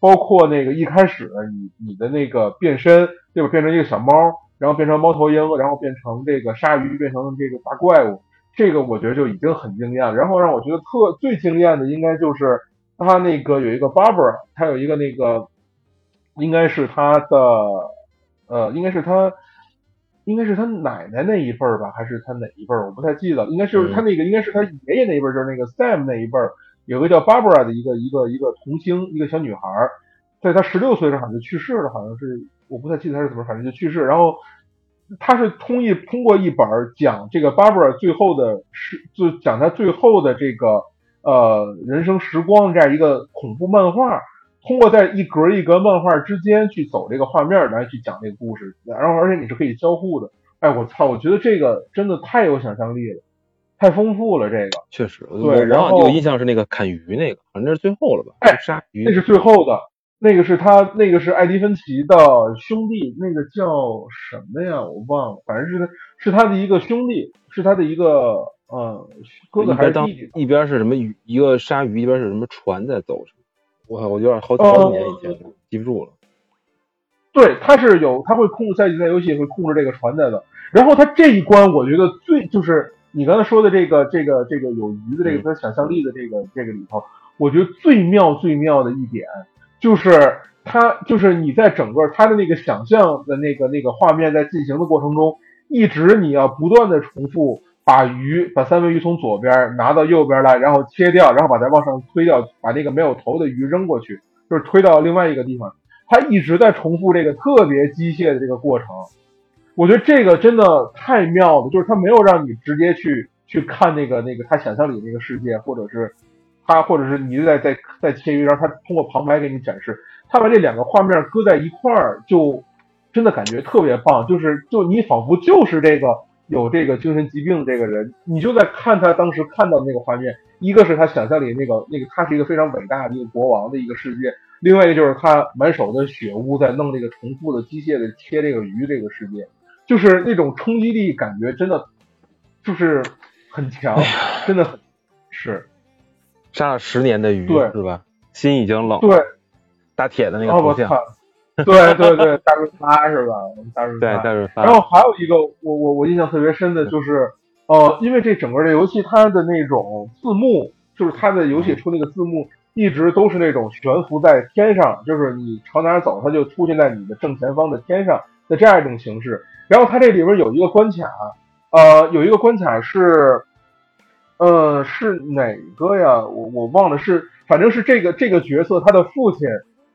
包括那个一开始你你的那个变身，对吧？变成一个小猫，然后变成猫头鹰，然后变成这个鲨鱼，变成这个大怪物，这个我觉得就已经很惊艳了。然后让我觉得特最惊艳的应该就是他那个有一个 Barbara，他有一个那个应该是他的呃，应该是他。应该是他奶奶那一辈儿吧，还是他哪一辈儿？我不太记得。应该是嗯他那个，应该是他爷爷那一辈儿，就是那个 Sam 那一辈儿，有个叫 Barbara 的一个一个一个童星，一个小女孩，在她十六岁的时候好像就去世了，好像是我不太记得她是怎么，反正就去世。然后他是通一通过一本讲这个 Barbara 最后的是就讲她最后的这个呃人生时光这样一个恐怖漫画。通过在一格一格漫画之间去走这个画面来去讲这个故事，然后而且你是可以交互的。哎，我操！我觉得这个真的太有想象力了，太丰富了。这个确实，我对然后我印象是那个砍鱼那个，反正是最后了吧？哎鲨鱼那是最后的，那个是他，那个是艾迪芬奇的兄弟，那个叫什么呀？我忘了，反正是他是他的一个兄弟，是他的一个呃哥哥还是弟弟？一边是什么鱼，一个鲨鱼，一边是什么船在走。我我有点好好几年以前了，记不住了。对，他是有，他会控制在在游戏会控制这个船在的。然后他这一关，我觉得最就是你刚才说的这个这个这个有鱼的这个嗯他想象力的这个这个里头，我觉得最妙最妙的一点就是他就是你在整个他的那个想象的那个那个画面在进行的过程中，一直你要不断的重复把鱼把三文鱼从左边拿到右边来，然后切掉，然后把它往上推掉，把那个没有头的鱼扔过去，就是推到另外一个地方。他一直在重复这个特别机械的这个过程，我觉得这个真的太妙了，就是他没有让你直接去去看那个那个他想象里那个世界，或者是他或者是你就在在在切鱼，然后他通过旁白给你展示，他把这两个画面搁在一块儿，就真的感觉特别棒，就是就你仿佛就是这个有这个精神疾病这个人，你就在看他当时看到的那个画面，一个是他想象里那个那个他是一个非常伟大的一个国王的一个世界，另外一个就是他满手的血污在弄这个重复的机械的切这个鱼这个世界，就是那种冲击力感觉真的就是很强，真的很是杀了十年的鱼对是吧？心已经冷了。对。大铁的那个头像，操！对对对，大润发是吧？大润对，发。大润发。然后还有一个我我我印象特别深的就是，呃，因为这整个这游戏它的那种字幕，就是它的游戏出那个字幕，一直都是那种悬浮在天上，就是你朝哪儿走，它就出现在你的正前方的天上的这样一种形式。然后它这里边有一个关卡，呃，有一个关卡是，呃，是哪个呀？我我忘了是，反正是这个这个角色他的父亲，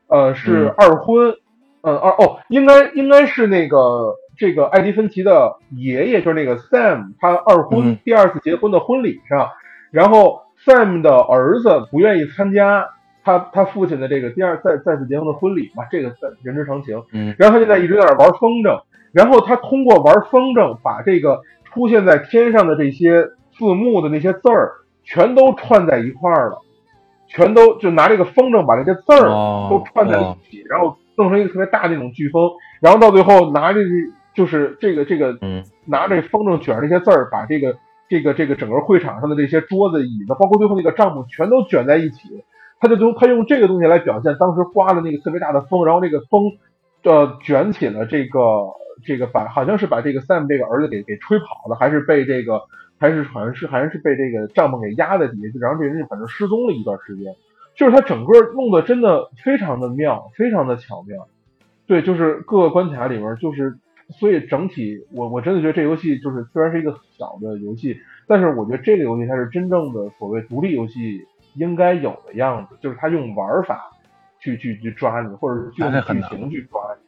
呃，是嗯二婚。呃二哦，应该应该是那个这个艾迪芬奇的爷爷，就是那个 Sam，他二婚、嗯第二次结婚的婚礼上，然后 Sam 的儿子不愿意参加他他父亲的这个第二再再次结婚的婚礼嘛，这个人之常情。嗯然后他现在一直在那玩风筝，然后他通过玩风筝把这个出现在天上的这些字幕的那些字儿全都串在一块儿了，全都就拿这个风筝把这些字儿哦都串在一起，然后弄成一个特别大的那种飓风，然后到最后拿着这就是这个这个嗯。拿着风筝卷着这些字儿，把这个这个这个整个会场上的这些桌子、椅子，包括最后那个帐篷，全都卷在一起。他就用他用这个东西来表现当时刮了那个特别大的风，然后那个风呃卷起了这个这个把好像是把这个 Sam 这个儿子给给吹跑了，还是被这个还是好像是还是被这个帐篷给压在底下，然后这人反正失踪了一段时间。就是他整个弄得真的非常的妙，非常的巧妙。对，就是各个关卡里面，就是所以整体我我真的觉得这游戏就是虽然是一个小的游戏，但是我觉得这个游戏它是真正的所谓独立游戏应该有的样子，就是它用玩法去去去抓你，或者是用剧情去抓你。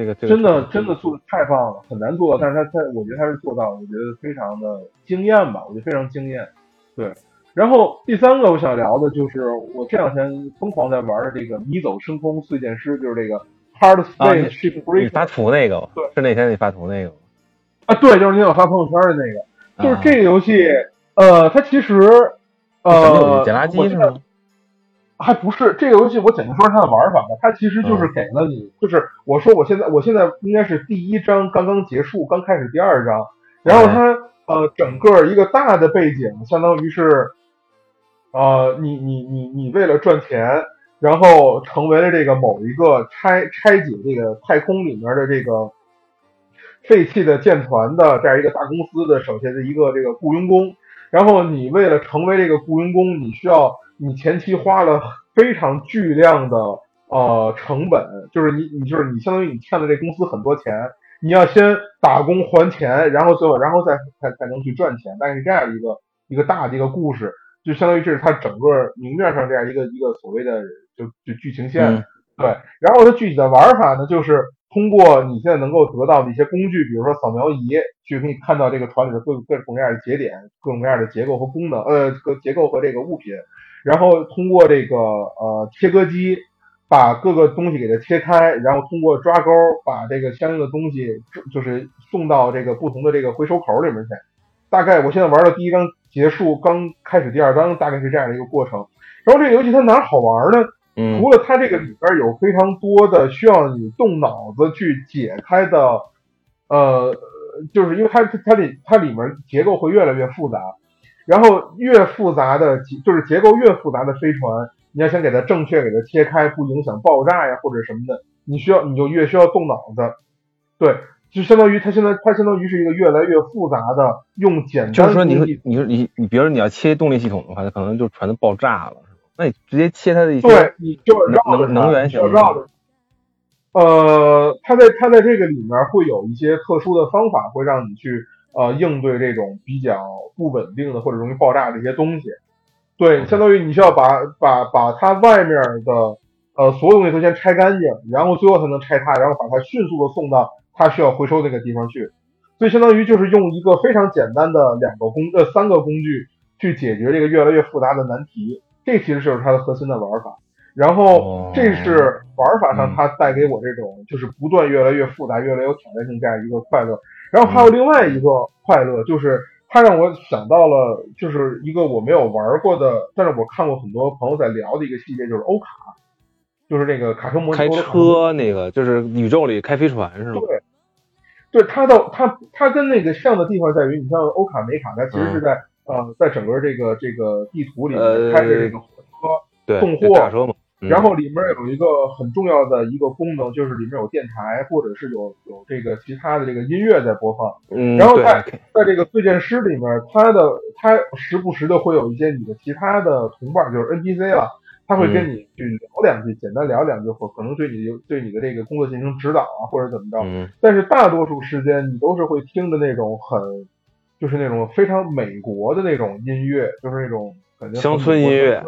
这个这个真的真的做的太棒了，很难做到，但是他他我觉得他是做到，我觉得非常的惊艳吧，我觉得非常惊艳。对，然后第三个我想聊的就是我这两天疯狂在玩的这个《迷走深空碎剑师》，就是这个 Hard Space Ship 你 Breaker 发图那个对是那天你发图那个吗？啊，对，就是你有发朋友圈的那个，就是啊这个游戏，呃，它其实呃，捡垃圾是吗？还不是这个游戏，我简单说说它的玩法吧。它其实就是给了你，就是我说我现在我现在应该是第一章刚刚结束，刚开始第二章，然后它呃整个一个大的背景，相当于是呃你你你你为了赚钱，然后成为了这个某一个拆拆解这个太空里面的这个废弃的舰船的这样一个大公司的手下的一个这个雇佣工，然后你为了成为这个雇佣工，你需要你前期花了非常巨量的呃成本，就是你你就是你相当于你欠了这公司很多钱，你要先打工还钱，然后最后然后再才才能去赚钱，但是这样一个一个大的一个故事，就相当于这是它整个明面上这样一个一个所谓的就就剧情线，嗯。对，然后它具体的玩法呢，就是通过你现在能够得到的一些工具，比如说扫描仪，去给你看到这个船里的各各种各样的节点、各种各样的结构和功能，呃，个结构和这个物品，然后通过这个呃切割机把各个东西给它切开，然后通过抓钩把这个相应的东西就是送到这个不同的这个回收口里面去。大概我现在玩到第一章结束，刚开始第二章，大概是这样的一个过程。然后这个游戏它哪儿好玩呢？嗯除了它这个里边有非常多的需要你动脑子去解开的，呃，就是因为它它里它里面结构会越来越复杂，然后越复杂的结就是结构越复杂的飞船，你要想给它正确给它切开，不影响爆炸呀或者什么的，你需要你就越需要动脑子，对，就相当于它现在它相当于是一个越来越复杂的用简单就是说你说你说你你比如说你要切动力系统的话，它可能就船都爆炸了，那你直接切它的一些对，你就要绕着它能能源型的绕着。呃，它在它在这个里面会有一些特殊的方法，会让你去呃应对这种比较不稳定的或者容易爆炸的一些东西。对，相当于你需要把把把它外面的呃所有东西都先拆干净，然后最后才能拆它，然后把它迅速的送到它需要回收那个地方去。所以相当于就是用一个非常简单的两个工呃三个工具去解决这个越来越复杂的难题。这其实就是它的核心的玩法。然后哦这是玩法上嗯它带给我这种就是不断越来越复杂、越来越有挑战性这样一个快乐。然后还有另外一个快乐，就是它让我想到了，就是一个我没有玩过的，但是我看过很多朋友在聊的一个系列，就是欧卡，就是那个卡车模拟开车那个就是宇宙里开飞船是吗？对，对它的它它跟那个像的地方在于，你像欧卡美卡，它其实是在、呃在整个这个这个地图里面呃开着这个火车，对，送货对大车嘛。嗯然后里面有一个很重要的一个功能，就是里面有电台或者是有有这个其他的这个音乐在播放。嗯，然后在在这个对剑师里面，它的它时不时的会有一些你的其他的同伴，就是 NPC 了，他会跟你去聊两句，简单聊两句，或可能对你对你的这个工作进行指导啊，或者怎么着。嗯但是大多数时间你都是会听的那种很，就是那种非常美国的那种音乐，就是那种乡村音乐。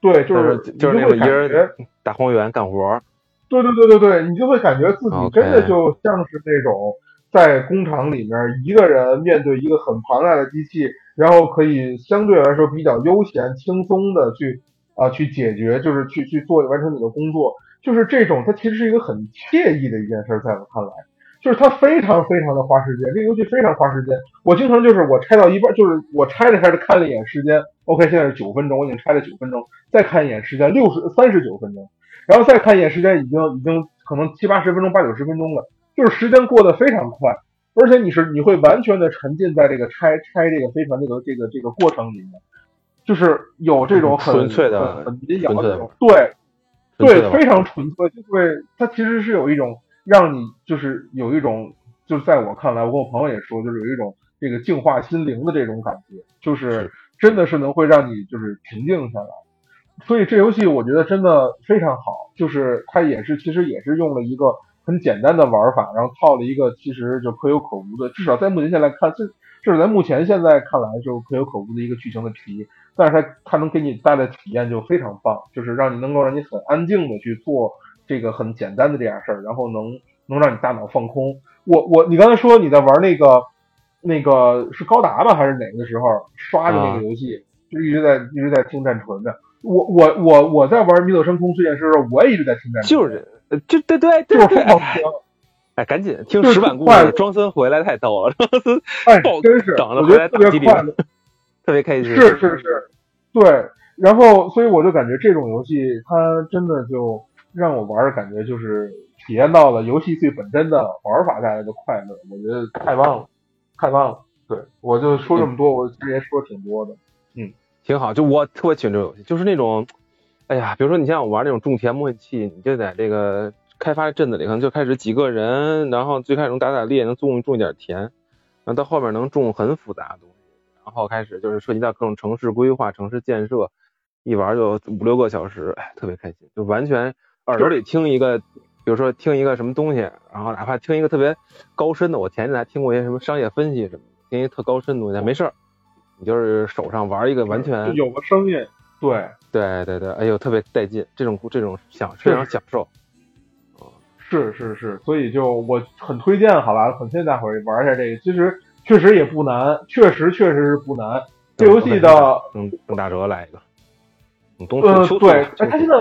对，就就是是就是那种一你就会感觉人大荒原干活，对对对对对，你就会感觉自己真的就像是那种在工厂里面一个人面对一个很庞大的机器，然后可以相对来说比较悠闲轻松的去啊、去解决，就是去去做完成你的工作，就是这种它其实是一个很惬意的一件事儿，在我看来。就是它非常非常的花时间，这个游戏非常花时间。我经常就是我拆到一半，就是我拆着拆着看了一眼时间，OK，现在是九分钟，我已经拆了九分钟，再看一眼时间六十三十九分钟，然后再看一眼时间已经已经可能七八十分钟、八九十分钟了，就是时间过得非常快，而且你是你会完全的沉浸在这个拆拆这个飞船这个这个这个过程里面，就是有这种很纯粹的很很民谣的的这种对对，非常纯粹，就会它其实是有一种让你就是有一种，就是在我看来，我跟我朋友也说，就是有一种这个净化心灵的这种感觉，就是真的是能会让你就是平静下来。所以这游戏我觉得真的非常好，就是它也是其实也是用了一个很简单的玩法，然后套了一个其实就可有可无的，至少在目前现在看，这至少在目前现在看来就可有可无的一个剧情的皮，但是它它能给你带来的体验就非常棒，就是让你能够让你很安静的去做这个很简单的这样事儿，然后能能让你大脑放空。我我你刚才说你在玩那个那个是高达吧还是哪个时候刷的那个游戏，就一直在一直在听战锤的。我我我我在玩《迷走深空》这件事的时候，我也一直在听战锤，就是呃就对对就是疯狂听，哎，赶紧听石板故快事，庄森回来太逗了，庄森哎，真是长得回来特别快乐。特别开心。是是是，对。然后，所以我就感觉这种游戏，它真的就让我玩的感觉就是体验到了游戏最本真的玩法带来的快乐，我觉得太棒了，太棒了。对，我就说这么多，我之前说挺多的。嗯挺好，就我特别喜欢这种游戏，就是那种，哎呀，比如说你像我玩那种种田模拟器，你就在这个开发镇子里，可能就开始几个人，然后最开始能打打猎，能种种一点田，然后到后面能种很复杂的东西，然后开始就是涉及到各种城市规划、城市建设，一玩就五六个小时，哎，特别开心，就完全耳朵里听一个，比如说听一个什么东西，然后哪怕听一个特别高深的，我前阵子还听过一些什么商业分析什么，听一个特高深的东西，没事儿，你就是手上玩一个完全有个声音，对，对对对，哎呦，特别带劲，这种这种享非常享受。是是是，所以就我很推荐，好吧，很推荐大伙儿玩一下这个，其实确实也不难，确实确实是不难。这游戏的等等打折来一个，嗯，对，秋哎，他现在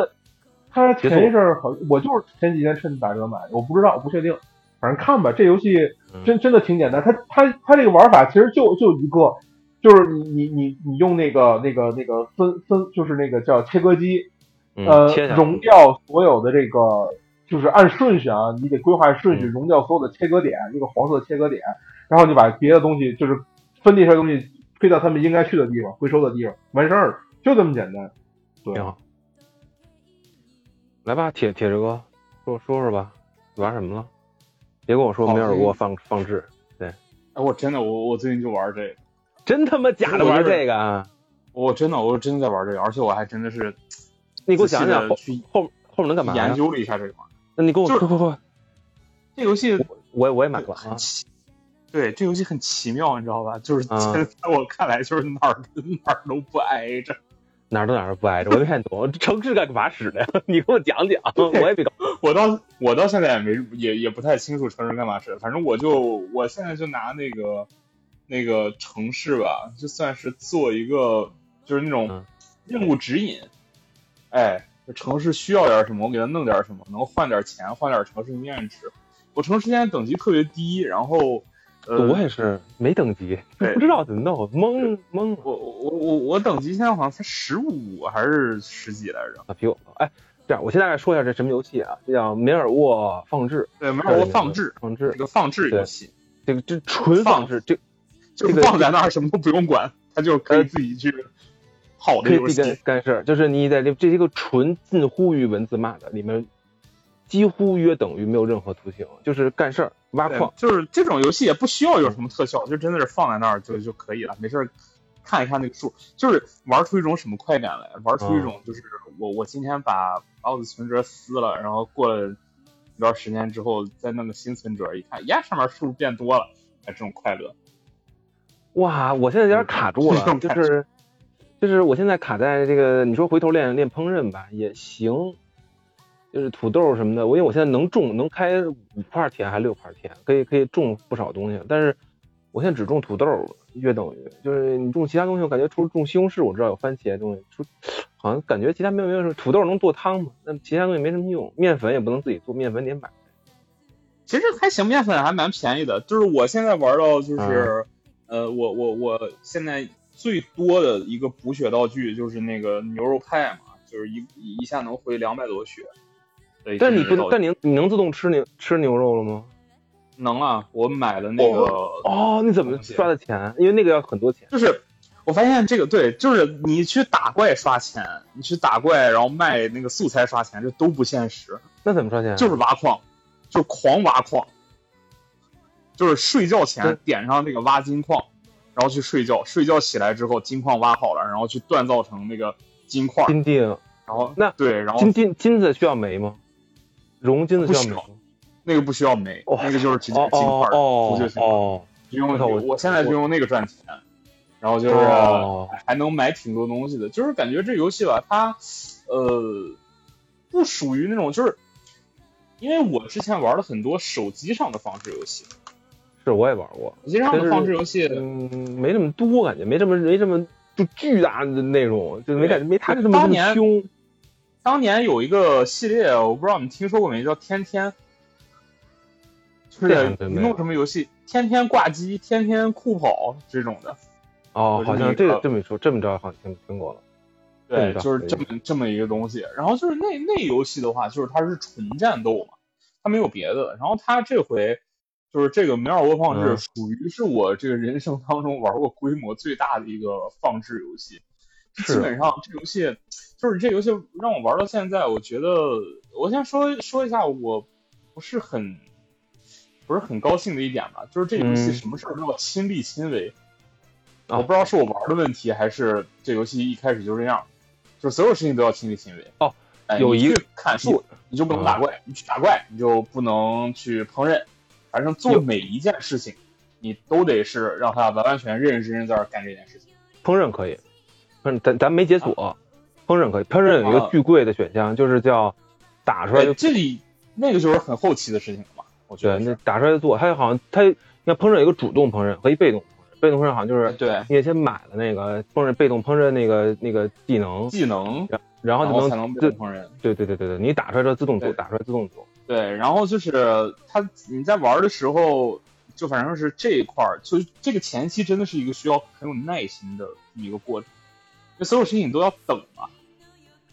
他前一阵儿好，我就是前几天趁打折买的，我不知道，我不确定，反正看吧。这游戏嗯真真的挺简单，它它它这个玩法其实就就一个，就是你你你你用那个那个那个分分，就是那个叫切割机，嗯，呃融掉所有的这个，就是按顺序啊，你得规划顺序，嗯融掉所有的切割点，一个黄色切割点，然后你把别的东西就是分裂出来的东西推到他们应该去的地方，回收的地方，完事儿了，就这么简单。对挺，好。来吧，铁铁子哥，说说说吧，玩什么了？别跟我说没有给我放放置，对哎，我真的，我我最近就玩这个，真他妈假的玩这个啊！我真的，我真的在玩这个，而且我还真的是你给我讲讲后后后面能干嘛研？究了一下这个。那你给我就是快快快，这游戏我也我也买过啊！很奇，对，这游戏很奇妙，你知道吧？就是啊在我看来，就是哪儿跟哪儿都不挨着。哪儿都哪儿都不挨着，我没看懂，城市干嘛使的呀？你给我讲讲，我也没搞。我到我到现在也没也也不太清楚城市干嘛使的，反正我就我现在就拿那个那个城市吧，就算是做一个就是那种嗯任务指引。哎，这城市需要点什么，我给他弄点什么，能换点钱，换点城市面值。我城市现在等级特别低，然后呃，我也是没等级，不知道怎么弄，懵懵我我我我等级现在好像才十五还是十几来着？啊，比我高。哎，这样，我先大概说一下这什么游戏啊？这叫梅尔沃放置，对，梅尔沃放置，放置这，个放置游戏，这个这纯放置，这就是这个放在那儿什么都不用管，它就可以自己去好的游可以自己干戏。干事儿，就是你在这这是一个纯近乎于文字骂的，里面几乎约等于没有任何图形，就是干事儿挖矿。就是这种游戏也不需要有什么特效，就真的是放在那儿就就可以了，没事儿看一看那个数，就是玩出一种什么快感来，玩出一种就是我我今天把把我的存折撕了，然后过了一段时间之后再弄个新存折，一看呀上面数变多了，哎这种快乐。哇，我现在有点卡住了，就是就是我现在卡在这个，你说回头练练烹饪吧也行，就是土豆什么的，我因为我现在能种能开五块田还六块田，可以可以种不少东西，但是我现在只种土豆，约等于就是你种其他东西，我感觉除了种西红柿，我知道有番茄的东西，除好像感觉其他没有没有什么，土豆能做汤嘛，那其他东西没什么用，面粉也不能自己做，面粉得买。其实还行，面粉还蛮便宜的。就是我现在玩到就是，呃，我我我现在最多的一个补血道具就是那个牛肉派嘛，就是一一下能回两百多血。对但你不能，但你你能自动吃牛吃牛肉了吗？能啊，我买了那个，哦，你怎么刷的钱？因为那个要很多钱。就是我发现这个对，就是你去打怪刷钱，你去打怪然后卖那个素材刷钱，这都不现实，那怎么刷钱？就是挖矿，就是狂挖矿，就是睡觉前点上那个挖金矿，然后去睡觉，睡觉起来之后金矿挖好了，然后去锻造成那个金块，金锭，然后那对，然后金金金子需要煤吗？熔金的需要煤吗？那个不需要煤，哦那个就是直接哦金块儿哦涂就行了，哦就用我靠我我现在就用那个赚钱，然后就是、哦还能买挺多东西的，就是感觉这游戏吧，它呃不属于那种就是。因为我之前玩了很多手机上的放置游戏，是我也玩过，手机上的放置游戏，嗯，没那么多感觉，没这么没这么就巨大的内容，就没感觉没他这么这么当年凶。当年有一个系列，我不知道你们听说过没，叫天天，就是这还真没有一弄什么游戏，天天挂机，天天酷跑这种的。哦，好像这这么一说，这么着好像听听过了。对，就是这么这么一个东西。然后就是那那游戏的话，就是它是纯战斗嘛，它没有别的。然后它这回就是这个梅尔沃放置，嗯属于是我这个人生当中玩过规模最大的一个放置游戏。是基本上这游戏就是这游戏让我玩到现在，我觉得我先说说一下我不是很不是很高兴的一点吧，就是这游戏嗯什么事儿都要亲力亲为。啊我不知道是我玩的问题，还是这游戏一开始就这样，就是所有事情都要亲力亲为。哦，哎有一个砍树，你就不能打怪；你去打怪，你就不能去烹饪。反正做每一件事情，你都得是让他完完全全认认真真在这干这件事情。烹饪可以，烹饪咱咱没解锁，烹饪可以，烹饪有一个啊巨贵的选项，就是叫打出来就哎这里那个就是很后期的事情了嘛，我觉对，得是。那打出来就做，它好像它那烹饪有一个主动烹饪和一被动烹饪，被动烹饪好像就是对你得先买了那个烹饪被动烹饪那个那个技能，技能，然后才能被动烹饪。对对对对对，你打出来之后自动做，打出来自动做。对，然后就是他你在玩的时候，就反正是这一块儿，就这个前期真的是一个需要很有耐心的一个过程，因为所有事情你都要等嘛。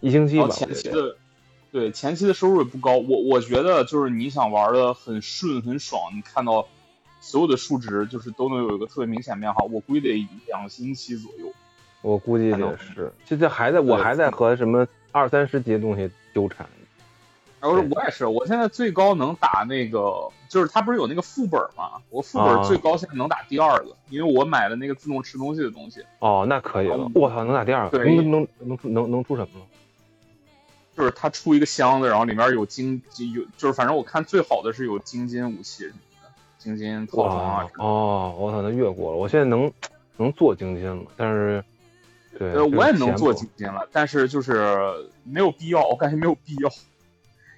一星期吧，前期的，对前期的收入也不高，我我觉得就是你想玩的很顺很爽，你看到所有的数值就是都能有一个特别明显变化，我估计得两星期左右。我估计也是，现在还在我还在和什么二三十级的东西纠缠。然后对我也是，我现在最高能打那个，就是它不是有那个副本嘛？我副啊本最高现在能打第二个，因为我买了那个自动吃东西的东西，哦，那可以了嗯。我操，能打第二个？对能能能出能能出什么了？就是它出一个箱子，然后里面有金金有，就是反正我看最好的是有金金武器什么的，金金套装啊哇。哦，我操，那越过了。我现在能能做金金了，但是对，呃，我也能做精精金了，但是就是没有必要，我感觉没有必要，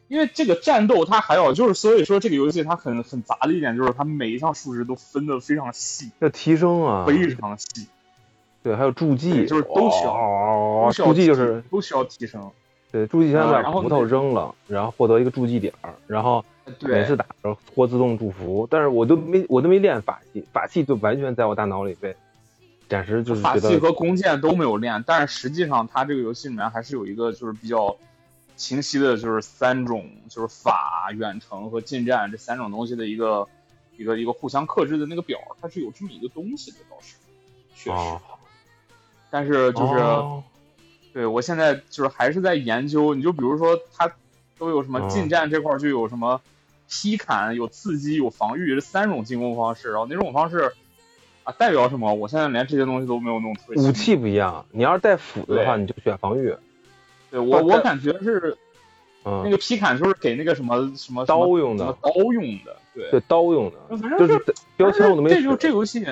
因为这个战斗它还有就是，所以说这个游戏它很很杂的一点就是它每一项数值都分的非常细，要提升啊，非常细，对，还有助技，就是都需要哦都需要助记就是都需要提升。对助技先把啊然后葡萄扔了，然后获得一个助技点儿，然后每次打的时候或自动祝福，但是我都没我都没练法器，法器就完全在我大脑里被暂时就是法器和弓箭都没有练，但是实际上它这个游戏里面还是有一个就是比较清晰的，就是三种就是法、远程和近战这三种东西的一个一个一个互相克制的那个表，它是有这么一个东西的，倒是确实。哦，但是就是、哦对我现在就是还是在研究，你就比如说它都有什么哦近战这块儿就有什么劈砍、有刺激、有防御这三种进攻方式，然后哪种方式啊代表什么，我现在连这些东西都没有弄出来武器不一样，你要是带斧子的话，你就选防御，对我我感觉是嗯，那个劈砍就是给那个什么什么刀用的刀用的，对对刀用的，反正就是标签我都没这就这游戏，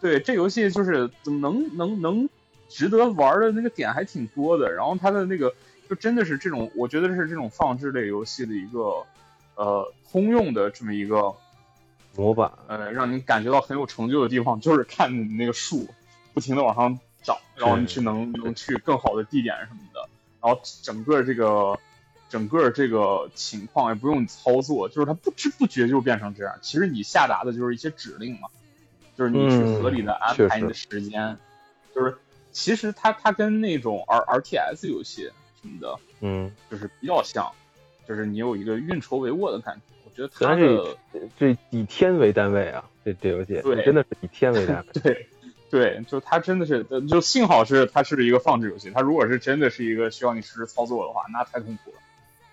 对这游戏就是怎么能能能值得玩的那个点还挺多的，然后它的那个就真的是这种，我觉得是这种放置类游戏的一个呃通用的这么一个模板，呃让你感觉到很有成就的地方，就是看你那个树不停的往上涨，然后你去能能去更好的地点什么的，然后整个这个。整个这个情况也不用你操作，就是它不知不觉就变成这样。其实你下达的就是一些指令嘛，就是你去嗯合理的安排你的时间，就是其实它它跟那种 R R T S 游戏什么的，嗯，就是比较像，就是你有一个运筹帷幄的感觉。我觉得它是这这以天为单位啊，这这游戏对真的是以天为单位，对对，就它真的是，呃就幸好是它是一个放置游戏。它如果是真的是一个需要你实时操作的话，那太痛苦了。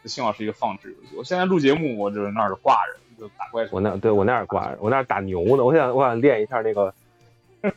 就幸好是一个放置游戏。我现在录节目，我就是那儿挂着，就打怪。我那对我那儿挂着，我那儿打牛呢，我想我想练一下那个。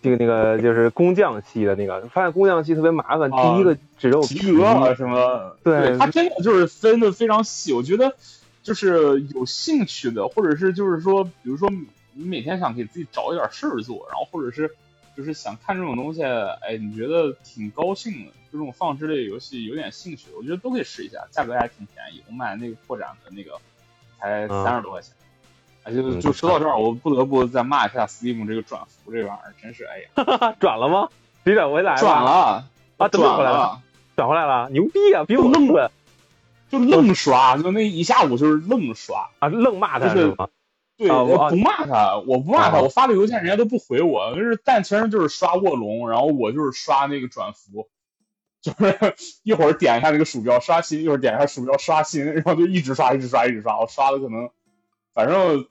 这个那个就是工匠系的那个，发现工匠系特别麻烦。啊第一个只有皮革啊什么，对它真的就是分的非常细。我觉得就是有兴趣的，或者是就是说，比如说你每天想给自己找一点事儿做，然后或者是就是想看这种东西，哎，你觉得挺高兴的，就这种放置类游戏有点兴趣，我觉得都可以试一下，价格还挺便宜。我买那个扩展的那个才嗯三十多块钱。哎，就嗯就说到这儿，我不得不再骂一下 Steam 这个转服这玩意儿，真是哎呀，转了吗？你转回来了？转了啊，转回来了？转回来了，牛逼啊！比我愣呗就愣刷，就那一下午就是愣刷。啊，愣骂他就是是吗？对，啊我不骂他，我不骂他，啊我发了邮件人家都不回我，就是但其实就是刷卧龙，然后我就是刷那个转服，就是 一会儿点一下那个鼠标刷新，一会儿点一下鼠标刷新，然后就一直刷，一直刷，一直刷，我刷的可能，反正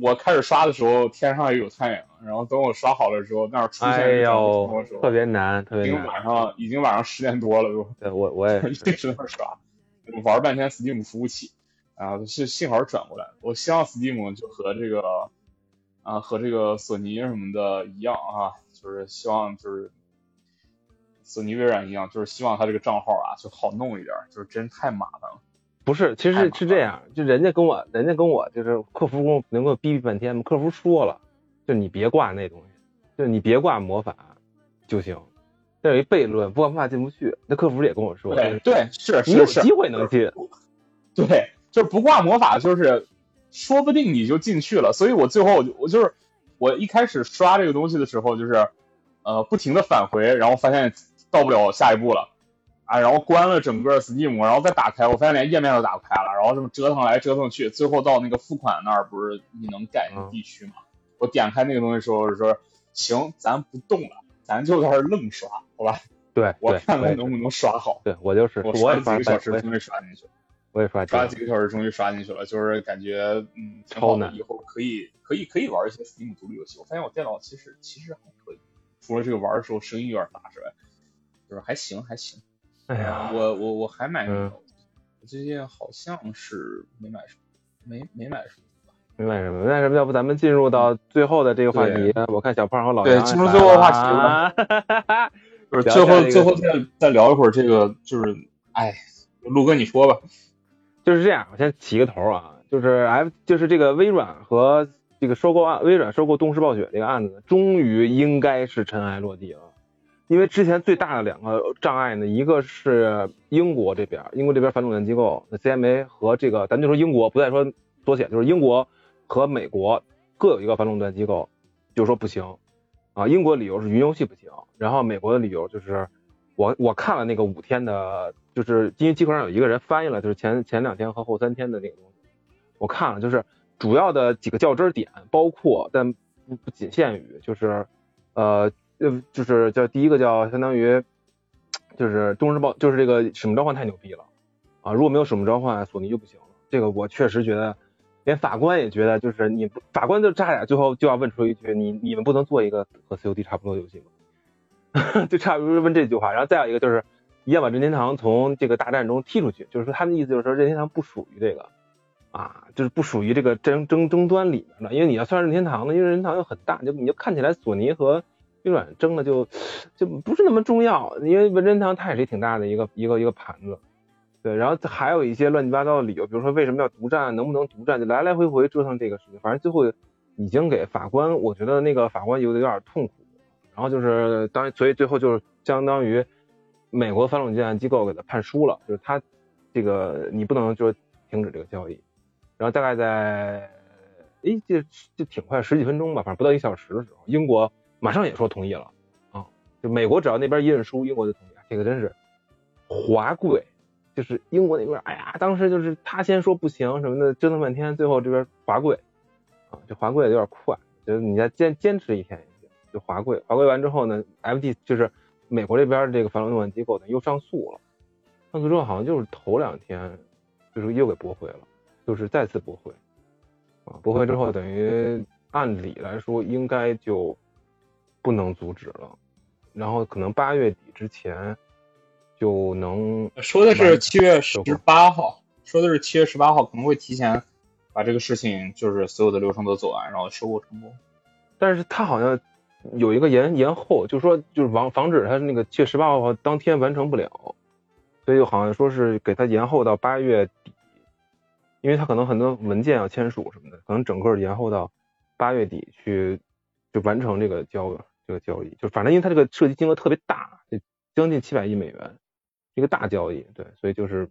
我开始刷的时候天上也有太阳，然后等我刷好了之后，那儿出现哎这个转服的时，候，特别难，特已经别难。晚上已经晚上十点多了都。对我我也 一，直在那儿刷，玩半天 Steam 服务器，啊，是幸好是转过来。我希望 Steam 就和这个啊和这个索尼什么的一样啊，就是希望就是索尼微软一样，就是希望他这个账号啊就好弄一点，就是真太麻烦了。不是，其实是这样，就人家跟我，人家跟我就是客服跟我能给我逼逼半天，客服说了，就你别挂那东西，就你别挂魔法就行。这有一悖论，不挂魔法进不去。那客服也跟我说，对对，是你有是是，机会能进。对，就是不挂魔法，就是说不定你就进去了。所以我最后我就我就是我一开始刷这个东西的时候，就是呃不停的返回，然后发现到不了下一步了啊，然后关了整个 Steam，然后再打开，我发现连页面都打不开了，然后这么折腾来折腾去，最后到那个付款那儿，不是你能改那个地区吗？我点开那个东西的时候我说行，咱不动了，咱就在这儿愣刷，好吧？对，我看看能不能刷好。对我就是，我刷几个小时，终于刷进去了。我也刷刷了几个小时，终于刷进去了，就是感觉嗯挺超难。以后可以可以可以玩一些 Steam 独立游戏。我发现我电脑其实其实还可以，除了这个玩的时候声音有点大之外，就是还行还行。哎呀，我我我还买那嗯个，我最近好像是没买什么，没没买什么。没买什么？没买什么？要不咱们进入到最后的这个话题？我看小胖和老杨对进入最后的话题了。就是最后最后再再聊一会儿这个，就是哎，陆哥你说吧。就是这样，我先起个头啊，就是 F，就是这个微软和这个收购案，微软收购动视暴雪这个案子，终于应该是尘埃落地了。因为之前最大的两个障碍呢，一个是英国这边，英国这边反垄断机构，那 CMA 和这个，咱就说英国，不再说缩写，就是英国和美国各有一个反垄断机构，就说不行啊。英国理由是云游戏不行，然后美国的理由就是我我看了那个五天的，就是因为机壳上有一个人翻译了，就是前前两天和后三天的那个东西，我看了，就是主要的几个较真点，包括但不不仅限于，就是呃呃，就是叫第一个叫相当于就是中日报，就是这个使命召唤太牛逼了啊！如果没有使命召唤，索尼就不行了。这个我确实觉得，连法官也觉得，就是你法官就差点最后就要问出一句，你你们不能做一个和 COD 差不多的游戏吗？就差不多问这句话。然后再有一个就是，一定要把任天堂从这个大战中踢出去，就是说他的意思就是说任天堂不属于这个啊，就是不属于这个争争争端里面的。因为你要算任天堂的，因为任天堂又很大，就你就看起来索尼和微软争的就就不是那么重要，因为任天堂它也是挺大的一个一个一个盘子。对，然后还有一些乱七八糟的理由，比如说为什么要独占，能不能独占，就来来回回折腾这个事情。反正最后已经给法官，我觉得那个法官有点有点痛苦。然后就是当，所以最后就是相当于美国反垄断机构给他判输了，就是他这个你不能就停止这个交易。然后大概在哎这就挺快十几分钟吧，反正不到一小时的时候，英国马上也说同意了啊。就美国只要那边一认输，英国就同意。这个真是华贵。就是英国那边，哎呀，当时就是他先说不行什么的，折腾半天，最后这边华贵啊，这华贵有点快，就是你再坚坚持一天，就华贵，华贵完之后呢，FT 就是美国这边这个反垄断机构呢又上诉了，上诉之后好像就是头两天，就是又给驳回了，就是再次驳回啊，驳回之后等于按理来说应该就不能阻止了，然后可能八月底之前。就能说的是七月十八号，说的是七月十八号可能会提前把这个事情就是所有的流程都走完，然后收购成功。但是他好像有一个延延后，就说就是防防止他那个七月十八号当天完成不了，所以就好像说是给他延后到八月底，因为他可能很多文件要签署什么的，可能整个延后到八月底去就完成这个交这个交易，就反正因为他这个涉及金额特别大，就将近七百亿美元。一个大交易，对，所以就是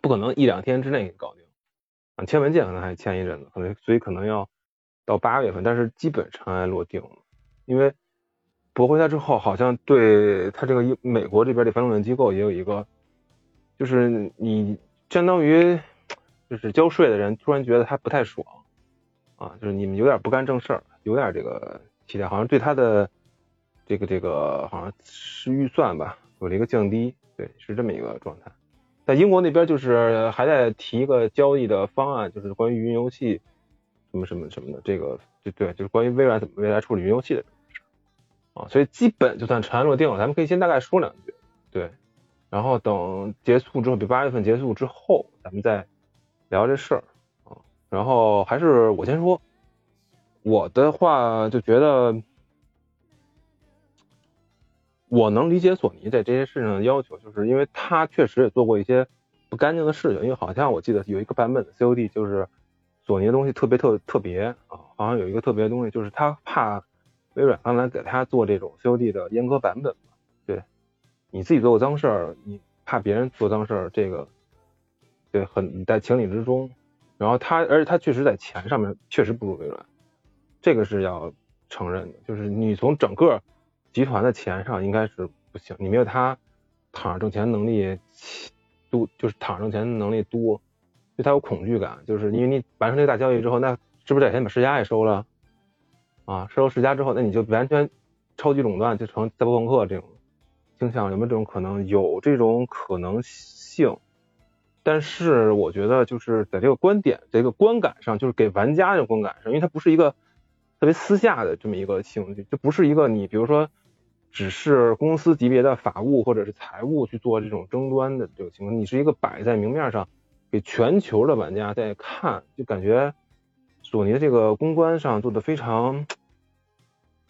不可能一两天之内搞定，签文件可能还签一阵子，可能所以可能要到八月份，但是基本尘埃落定了，因为驳回他之后，好像对他这个美国这边的反垄断机构也有一个，就是你相当于就是交税的人突然觉得他不太爽啊，就是你们有点不干正事儿，有点这个期待，好像对他的这个这个好像是预算吧。有了一个降低，对，是这么一个状态。在英国那边就是还在提一个交易的方案，就是关于云游戏什么什么什么的，这个对对，就是关于微软怎么未来处理云游戏的啊。所以基本就算尘埃落定了，咱们可以先大概说两句，对，然后等结束之后，比八月份结束之后，咱们再聊这事儿啊。然后还是我先说，我的话就觉得。我能理解索尼在这些事情的要求，就是因为他确实也做过一些不干净的事情。因为好像我记得有一个版本的 COD，就是索尼的东西特别特特别啊，好像有一个特别的东西，就是他怕微软刚才给他做这种 COD 的阉割版本嘛。对，你自己做过脏事儿，你怕别人做脏事儿，这个对很在情理之中。然后他，而且他确实在钱上面确实不如微软，这个是要承认的。就是你从整个。集团的钱上应该是不行，你没有他躺着挣钱能力多，就是躺着挣钱能力多，就他有恐惧感，就是因为你完成这个大交易之后，那是不是得先把世家也收了啊？收了世家之后，那你就完全超级垄断，就成赛博朋克这种倾向，有没有这种可能？有这种可能性，但是我觉得就是在这个观点、这个观感上，就是给玩家的观感上，因为它不是一个。特别私下的这么一个兴趣，就不是一个你比如说只是公司级别的法务或者是财务去做这种争端的这个情况，你是一个摆在明面上给全球的玩家在看，就感觉索尼的这个公关上做的非常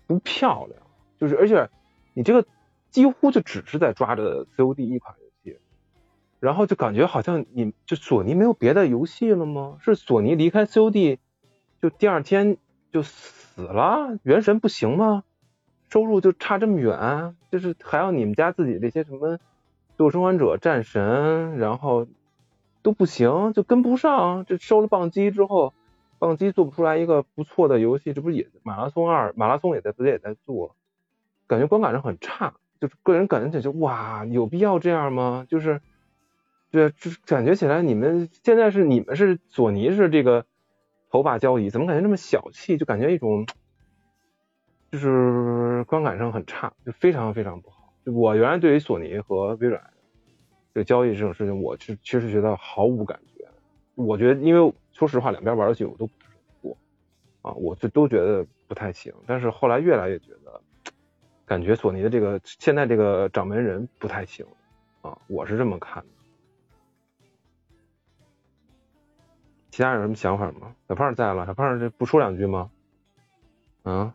不漂亮，就是而且你这个几乎就只是在抓着 COD 一款游戏，然后就感觉好像你就索尼没有别的游戏了吗？是索尼离开 COD 就第二天就。死了，原神不行吗？收入就差这么远，就是还要你们家自己这些什么《最后生还者》《战神》，然后都不行，就跟不上。这收了棒机之后，棒机做不出来一个不错的游戏，这不也马拉松二？马拉松也在不也在做，感觉观感上很差。就是个人感觉就哇，有必要这样吗？就是对，这感觉起来你们现在是你们是索尼是这个头把交椅，怎么感觉这么小气？就感觉一种就是观感上很差，就非常非常不好。我原来对于索尼和微软这交易这种事情，我是其实觉得毫无感觉。我觉得，因为说实话，两边玩游戏我都不啊，我就都觉得不太行。但是后来越来越觉得，感觉索尼的这个现在这个掌门人不太行啊，我是这么看的。其他人有什么想法吗？小胖在了，小胖这不说两句吗？啊？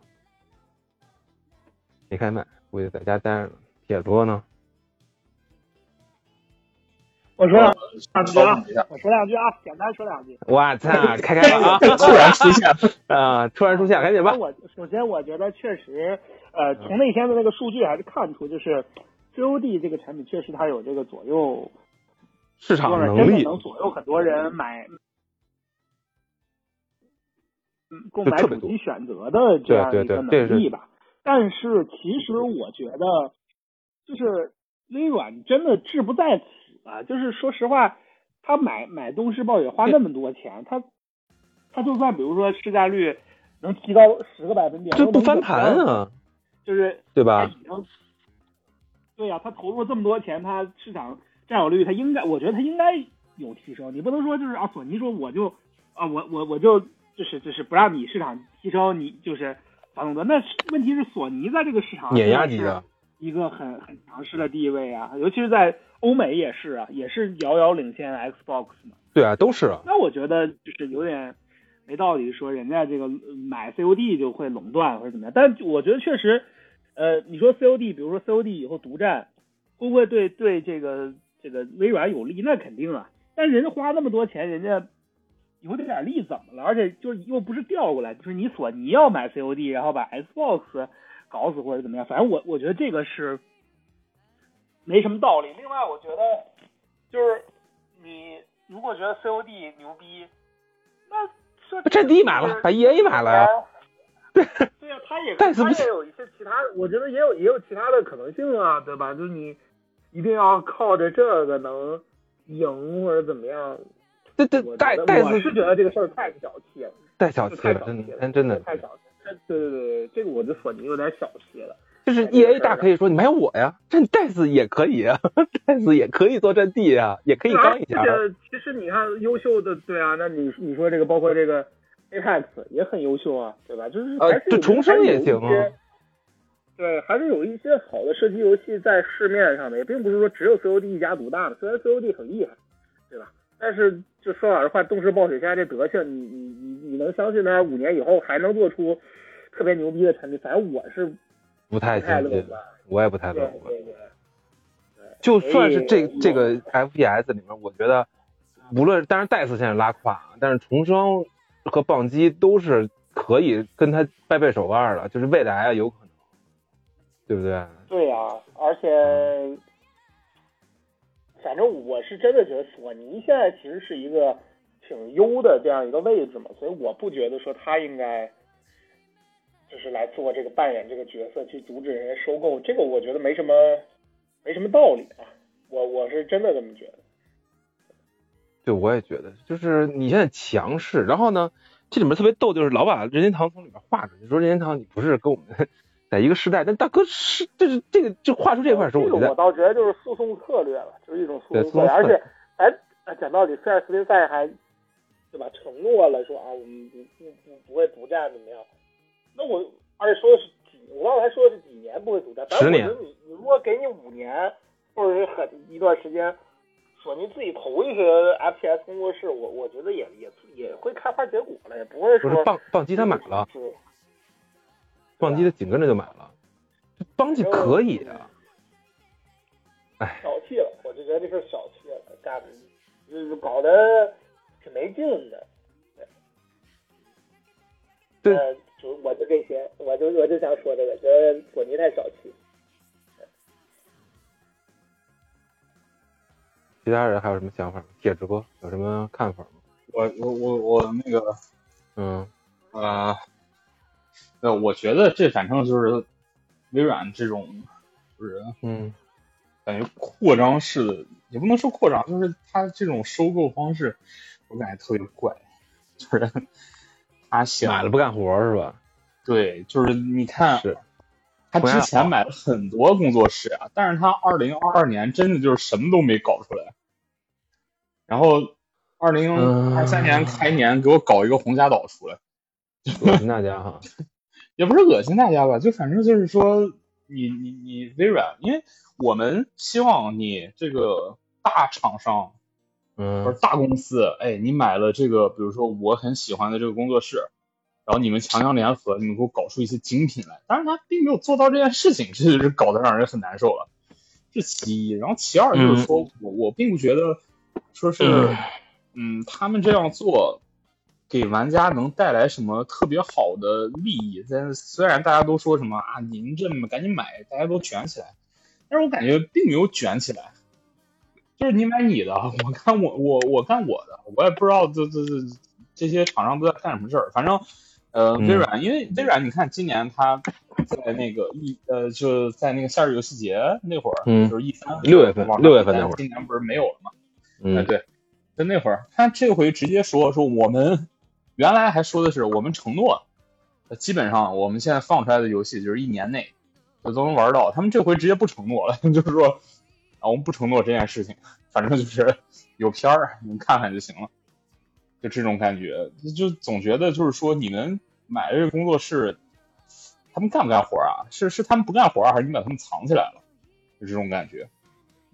没开麦，估计在家待着呢。铁哥呢？我说两句啊，我说两句啊，简单说两句。我操，开开 了 啊！突然出现，啊，突然出现，赶紧吧。我首先我觉得确实，呃，从那天的那个数据还是看出，就是 COD 这个产品确实它有这个左右市场能力，真的能左右很多人买，嗯，购买主机选择的这样一个能力吧。但是其实我觉得，就是微软真的志不在此。啊，就是说实话，他买买东视暴雪花那么多钱，他他就算比如说市占率能提高十个百分点，这不翻盘啊，就是对吧？对呀，他投入这么多钱，他市场占有率他应该，我觉得他应该有提升。你不能说就是啊，索尼说我就啊，我我我就就是就是不让你市场提升，你就是反正的。那问题是索尼在这个市场碾压级的。一个很很强势的地位啊，尤其是在欧美也是啊，也是遥遥领先 Xbox 嘛。对啊，都是啊。那我觉得就是有点没道理，说人家这个买 COD 就会垄断或者怎么样。但我觉得确实，呃，你说 COD，比如说 COD 以后独占，会不会对对这个这个微软有利？那肯定啊。但人家花那么多钱，人家有点点利怎么了？而且就是又不是调过来，就是你索尼要买 COD，然后把 Xbox。搞死或者怎么样，反正我我觉得这个是没什么道理。另外，我觉得就是你如果觉得 COD 牛逼，那阵地买了，把 EA 买了呀。对 对呀，他也但他也有一些其他，我觉得也有也有其他的可能性啊，对吧？就是你一定要靠着这个能赢或者怎么样。对对，戴戴斯是觉得这个事儿太小气了，太小气了，真真真的太小气。对对对，这个我就索尼有点小气了。就是 E A 大可以说你买我呀，这戴斯也可以啊，戴斯也可以做阵地啊，也可以刚一下。其实你看优秀的，对啊，那你你说这个包括这个 Apex 也很优秀啊，对吧？就是还是重生也行啊。对，还是有一些好的射击游戏在市面上的，也并不是说只有 C O D 一家独大的。虽然 C O D 很厉害？但是就说老实话，动视暴雪现在这德行，你你你你能相信他五年以后还能做出？特别牛逼的产品，反正我是不太乐观，我也不太乐观。就算是这这个 FPS 里面，我觉得无论当然戴斯现在拉胯，但是重生和棒击都是可以跟他掰掰手腕的，就是未来啊有可能，对不对？对呀，而且反正我是真的觉得索尼现在其实是一个挺优的这样一个位置嘛，所以我不觉得说他应该。就是来做这个扮演这个角色，去阻止人家收购，这个我觉得没什么没什么道理啊，我我是真的这么觉得。对，我也觉得，就是你现在强势，然后呢，这里面特别逗，就是老把任天堂从里面划出去，说任天堂你不是跟我们在一个时代，但大哥是，就是这个就画出这块时候，我觉得我倒觉得就是诉讼策略了，就是一种诉讼策略，而且哎，讲道理，塞尔斯林赛还对吧，承诺了说啊，我们不不不不会独占怎么样。那我而且说的是几，我刚才说的是几年不会独占，十年。你你如果给你五年或者是很一段时间，索尼自己投一个 FPS 工作室，我我觉得也也也会开花结果了，也不会说。不是棒棒机他买了，棒机的紧跟着就买了，邦基可以啊。哎，小气了，我就觉得这事小气了，干的就是搞得挺没劲的。对。就我就这些，我就我就想说这个，觉得索尼太小气。其他人还有什么想法吗？铁直播有什么看法吗？我我我我那个，嗯啊，呃，我觉得这反正就是微软这种，就是嗯，感觉扩张式的也不能说扩张，就是他这种收购方式，我感觉特别怪，就是他想买了不干活是吧？对，就是你看是，他之前买了很多工作室啊，但是他二零二二年真的就是什么都没搞出来，然后二零二三年开年给我搞一个红霞岛出来，恶心大家哈。也不是恶心大家吧，就反正就是说你你你微软，因为我们希望你这个大厂商或者嗯大公司，哎，你买了这个，比如说我很喜欢的这个工作室，然后你们强强联合，你们给我搞出一些精品来。但是，他并没有做到这件事情，这就是搞得让人很难受了。这其一，然后其二就是说、我我并不觉得说是，嗯，他们这样做给玩家能带来什么特别好的利益。但是虽然大家都说什么啊，您这么赶紧买，大家都卷起来，但是我感觉并没有卷起来。就是你买你的，我看我我我干我的，我也不知道这这这这些厂商都在干什么事儿。反正，呃，嗯微软，因为微软，你看今年它在那个一呃就在那个夏日游戏节那会儿，嗯就是一三六月份六月份那会儿今年不是没有了吗？哎，嗯，对，就那会儿，他这回直接说说我们原来还说的是我们承诺，呃基本上我们现在放出来的游戏就是一年内就都能玩到。他们这回直接不承诺了，就是说啊，我们不承诺这件事情，反正就是有片儿你们看看就行了，就这种感觉，就总觉得就是说你们买这个工作室，他们干不干活啊？是是他们不干活，还是你把他们藏起来了？就这种感觉。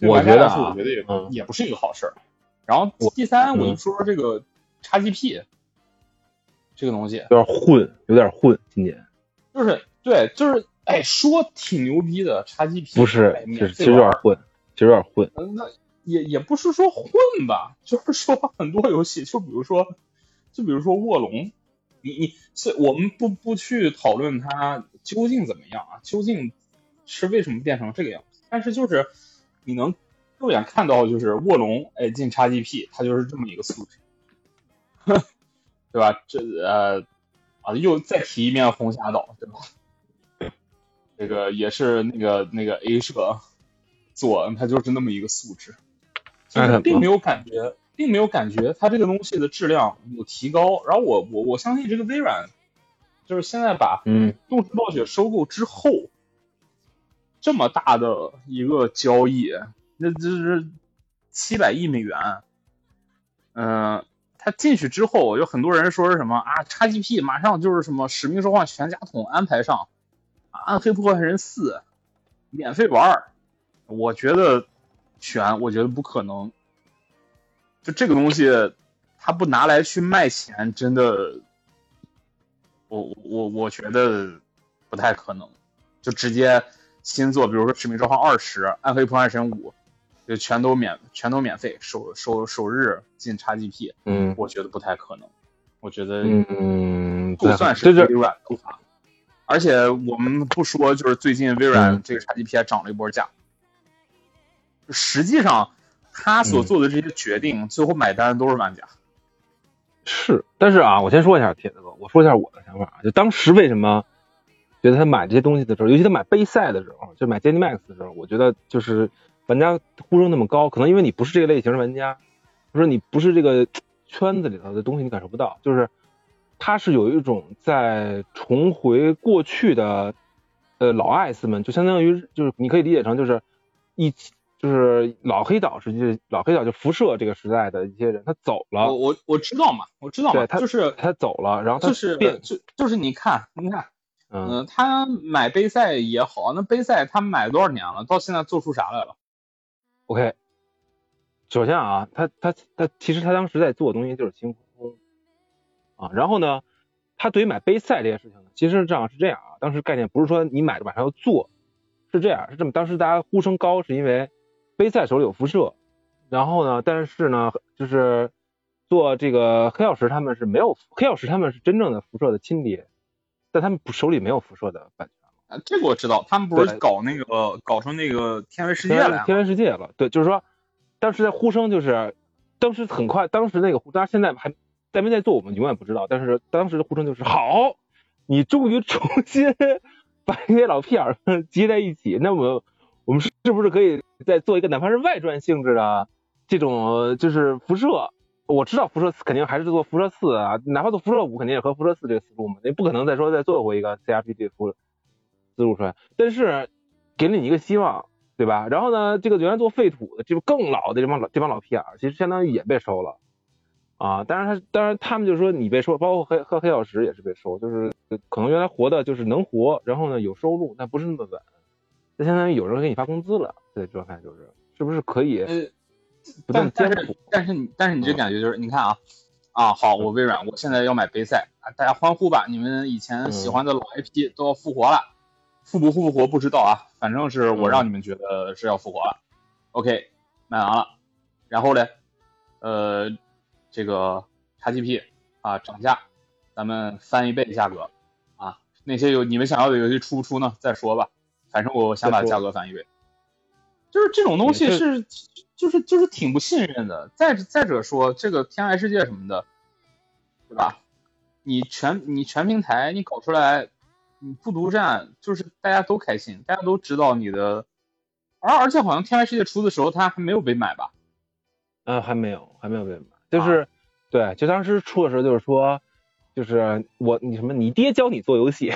我觉得啊我觉得也、嗯也不是一个好事儿。然后第三，我嗯就说说这个 XGP 这个东西，有点混，有点混。今年就是对，就是哎，说挺牛逼的 XGP，不是哎，其免实其实有点混，其实有点混。嗯，那也也不是说混吧，就是说很多游戏，就比如说，就比如说卧龙，你你是我们不不去讨论它究竟怎么样啊，究竟是为什么变成这个样子，但是就是你能肉眼看到，就是卧龙哎进 XGP，它就是这么一个素质，对吧？这呃啊又再提一遍红霞岛，对吧？这个也是那个那个 A 社做，他就是那么一个素质，并没有感觉，并没有感觉它这个东西的质量有提高。然后我我我相信这个微软，就是现在把嗯动视暴雪收购之后，这么大的一个交易，那这是七百亿美元，嗯、他进去之后，有很多人说是什么啊，XGP 马上就是什么《使命召唤》全家桶安排上，《暗黑破坏神四》免费玩儿，我觉得全，我觉得不可能。就这个东西，他不拿来去卖钱，真的，我我我觉得不太可能。就直接新作，比如说《使命召唤二十》《暗黑破坏神五》，就全都免全都免费，首首首日进 XGP，嗯我觉得不太可能。我觉得嗯，就算是微软的话，而且我们不说，就是最近微软嗯这个 XGP 还涨了一波价。实际上，他所做的这些决定，最后买单都是玩家。是，但是啊，我先说一下铁子哥，我说一下我的想法啊。就当时为什么觉得他买这些东西的时候，尤其他买杯赛的时候，就买 Jenny Max 的时候，我觉得就是玩家呼声那么高，可能因为你不是这个类型的玩家，或者你不是这个圈子里头的东西，你感受不到。就是他是有一种在重回过去的呃老艾斯们，就相当于就是你可以理解成就是一起。就是老黑岛时期，老黑岛就辐射这个时代的一些人，他走了，我我我知道嘛，我知道嘛，对他就是他走了，然后他就是变，就就是你看，你看，嗯，嗯、他买杯赛也好，那杯赛他买多少年了，到现在做出啥来了？OK，首先啊，他他他其实他当时在做的东西就是清空啊，然后呢，他对于买杯赛这件事情呢，其实这样是这样啊，当时概念不是说你买着马上要做，是这样，是这么，当时大家呼声高是因为杯赛手里有辐射，然后呢，但是呢，就是做这个黑曜石他们是没有黑曜石他们是真正的辐射的亲爹，但他们不手里没有辐射的版权。啊，这个我知道，他们不是搞那个搞成那个天外世界了天外世界了。对，就是说，当时的呼声就是，当时很快，当时那个呼，当然现在还在没在做，我们永远不知道。但是当时的呼声就是好，你终于重新 把那些老屁眼儿 集在一起，那么我我们是是不是可以再做一个哪怕是外传性质的这种就是辐射？我知道辐射四肯定还是做辐射四啊，哪怕做辐射五肯定也和辐射四这个思路嘛，你不可能再说再做回一个 CRPG 辐思路出来。但是给了你一个希望，对吧？然后呢，这个原来做废土的，这个更老的这帮老这帮老屁眼，其实相当于也被收了啊。当然他当然他们就说你被收，包括黑和黑曜石也是被收，就是可能原来活的就是能活，然后呢有收入，但不是那么稳。那相当于有人给你发工资了，这状态就是是不是可以但但是？但是你但是你这感觉就是，你看啊啊，好，我微软我现在要买杯赛啊，大家欢呼吧，你们以前喜欢的老 IP 都要复活了，复不复活不知道啊，反正是我让你们觉得是要复活了。OK，卖完了，然后嘞，呃，这个 XGP 啊涨价，咱们翻一倍价格啊，那些有你们想要的游戏出不出呢？再说吧，反正我想把价格翻一倍。就是这种东西是，就是就是挺不信任的。再再者说，这个天外世界什么的，对吧？你全你全平台你搞出来，你不独占，就是大家都开心，大家都知道你的。而而且好像天外世界出的时候，它还没有被买吧？嗯，还没有，还没有被买，就是、对，就当时出的时候就是说，就是我你什么，你爹教你做游戏，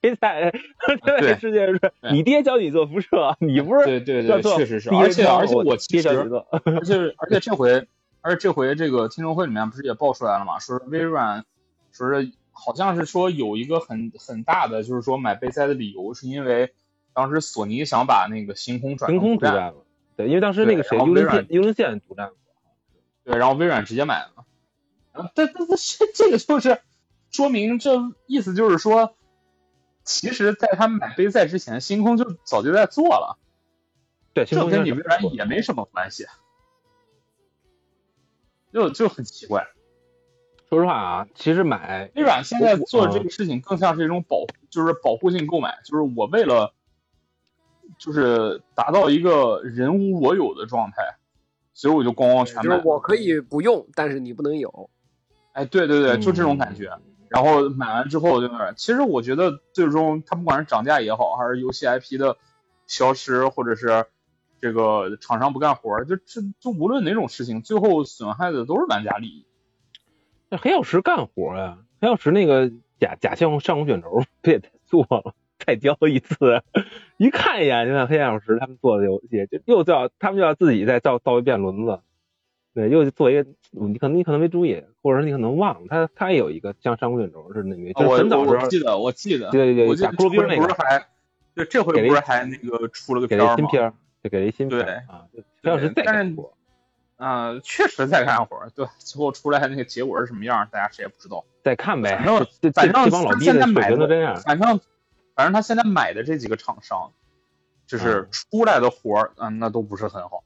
没在这对个世界是你爹教你做辐射，你不是对对对，确实是。而且而且我其实，而且而且这回，而且这回这个听证会里面不是也爆出来了嘛？说是微软，说是好像是说有一个很很大的，就是说买贝塞的理由是因为当时索尼想把那个星空转凭成空独占了，对，因为当时那个对谁幽灵线幽灵线独占过，对，然后微软直接买了。啊，但但但是这个就是说明这意思就是说，其实在他们买杯赛之前，星空就早就在做了，对，星这跟你微软也没什么关系，就就很奇怪。说实话啊，其实买微软现在做的这啊个事情更像是一种保，就是保护性购买，就是我为了，就是达到一个人无我有的状态，所以我就光光全就是买。我可以不用，但是你不能有。哎，对对对，就这种感觉。嗯然后买完之后就是，其实我觉得最终它不管是涨价也好，还是游戏 IP 的消失，或者是这个厂商不干活，就这就无论哪种事情，最后损害的都是玩家利益。那黑曜石干活呀，黑曜石那个假假象上古卷轴不也在做了，再交一次，一看一眼就看黑曜石他们做的游戏，就又叫他们就要自己再造造一遍轮子，对，又做一个你可能你可能没注意，或者说你可能忘了，他他也有一个像上古卷轴似的那个，就是我很早时候我记得我记得，对对对我打骷髅兵那个不是还，对，这回不是还那个出了个给？了一新片儿，就给了一新片啊，就黑曜石再啊、确实在干活儿，对，最后出来那个结果是什么样，大家谁也不知道。再看呗反正，反正这帮老他逼的水现在买的都这样，反正反正他现在买的这几个厂商，就是嗯出来的活儿，嗯、那都不是很好，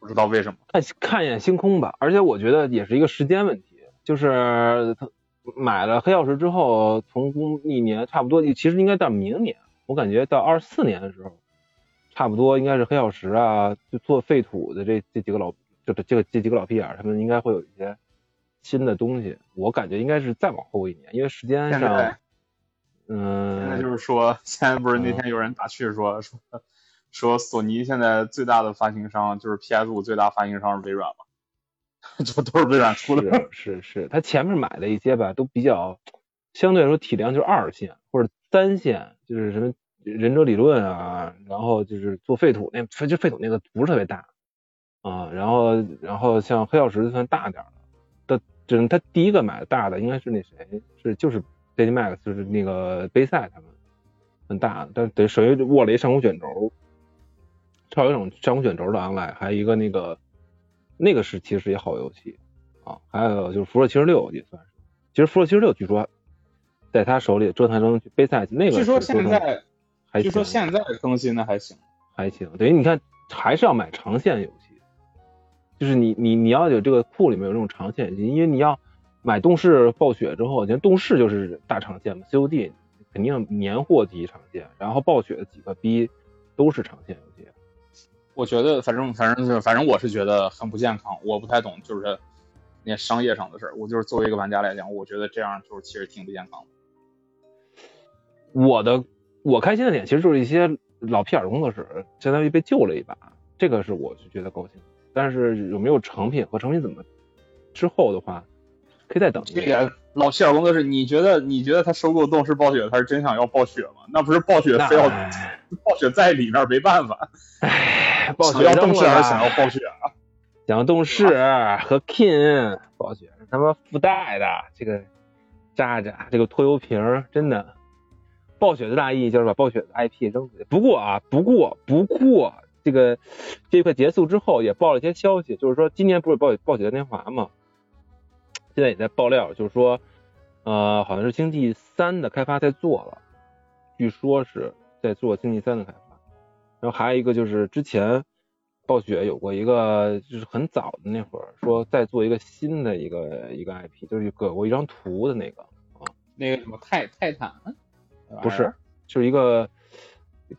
不知道为什么。看看一眼星空吧，而且我觉得也是一个时间问题，就是他买了黑曜石之后，从工一年差不多，其实应该到明年，我感觉到二四年的时候，差不多应该是黑曜石啊，就做废土的这这几个老，就这这个这几个老屁眼儿，他们应该会有一些新的东西，我感觉应该是再往后一年，因为时间上，嗯，现在就是说，现在不是那天有人打趣说说说索尼现在最大的发行商就是 PS 五最大发行商是微软嘛，就都是微软出的。是是是，他前面买的一些吧，都比较相对来说体量就是二线或者三线，就是什么忍者理论啊，然后就是做废土那，其实废土那个不是特别大啊，然后然后像黑曜石算大点儿的，的就是他第一个买的大的应该是那谁，是就是 d d Max，就是那个杯赛他们很大的，但是等于属于握了一上古卷轴，超有一种上古卷轴的 online，还有一个那个那个是其实也好游戏。啊，还有就是辐射七十六也算是，其实辐射七十六据说在他手里折腾成杯赛那个据现在，还据说现在更新的还行。还行，等于你看还是要买长线游戏，就是你你你要有这个库里面有这种长线游戏，因为你要买动视暴雪之后，你看动视就是大长线嘛，COD 肯定年货级长线，然后暴雪的几个逼都是长线游戏。我觉得反正反正是反正我是觉得很不健康，我不太懂就是那商业上的事儿。我就是作为一个玩家来讲，我觉得这样就是其实挺不健康的。我的我开心的点其实就是一些老皮尔工作室相当于被救了一把，这个是我就觉得高兴。但是有没有成品和成品怎么之后的话，可以再等一。个老皮尔工作室，你觉得你觉得他收购动视暴雪，他是真想要暴雪吗？那不是暴雪非要暴雪在里面没办法，唉，暴雪要动视还是想要暴雪啊？想要动视和 King，暴雪是他妈附带的，这个渣渣，这个拖油瓶真的。暴雪的大意就是把暴雪的 IP 扔出去。不过啊，不过不过这个这一块结束之后，也爆了一些消息，就是说今年不是暴雪暴雪嘉年华嘛，现在也在爆料，就是说呃好像是星际三的开发在做了，据说是在做星际三的开发。然后还有一个就是之前暴雪有过一个，就是很早的那会儿说在做一个新的一个一个 IP，就是给过一张图的那个，那个什么泰泰坦，不是，就是一个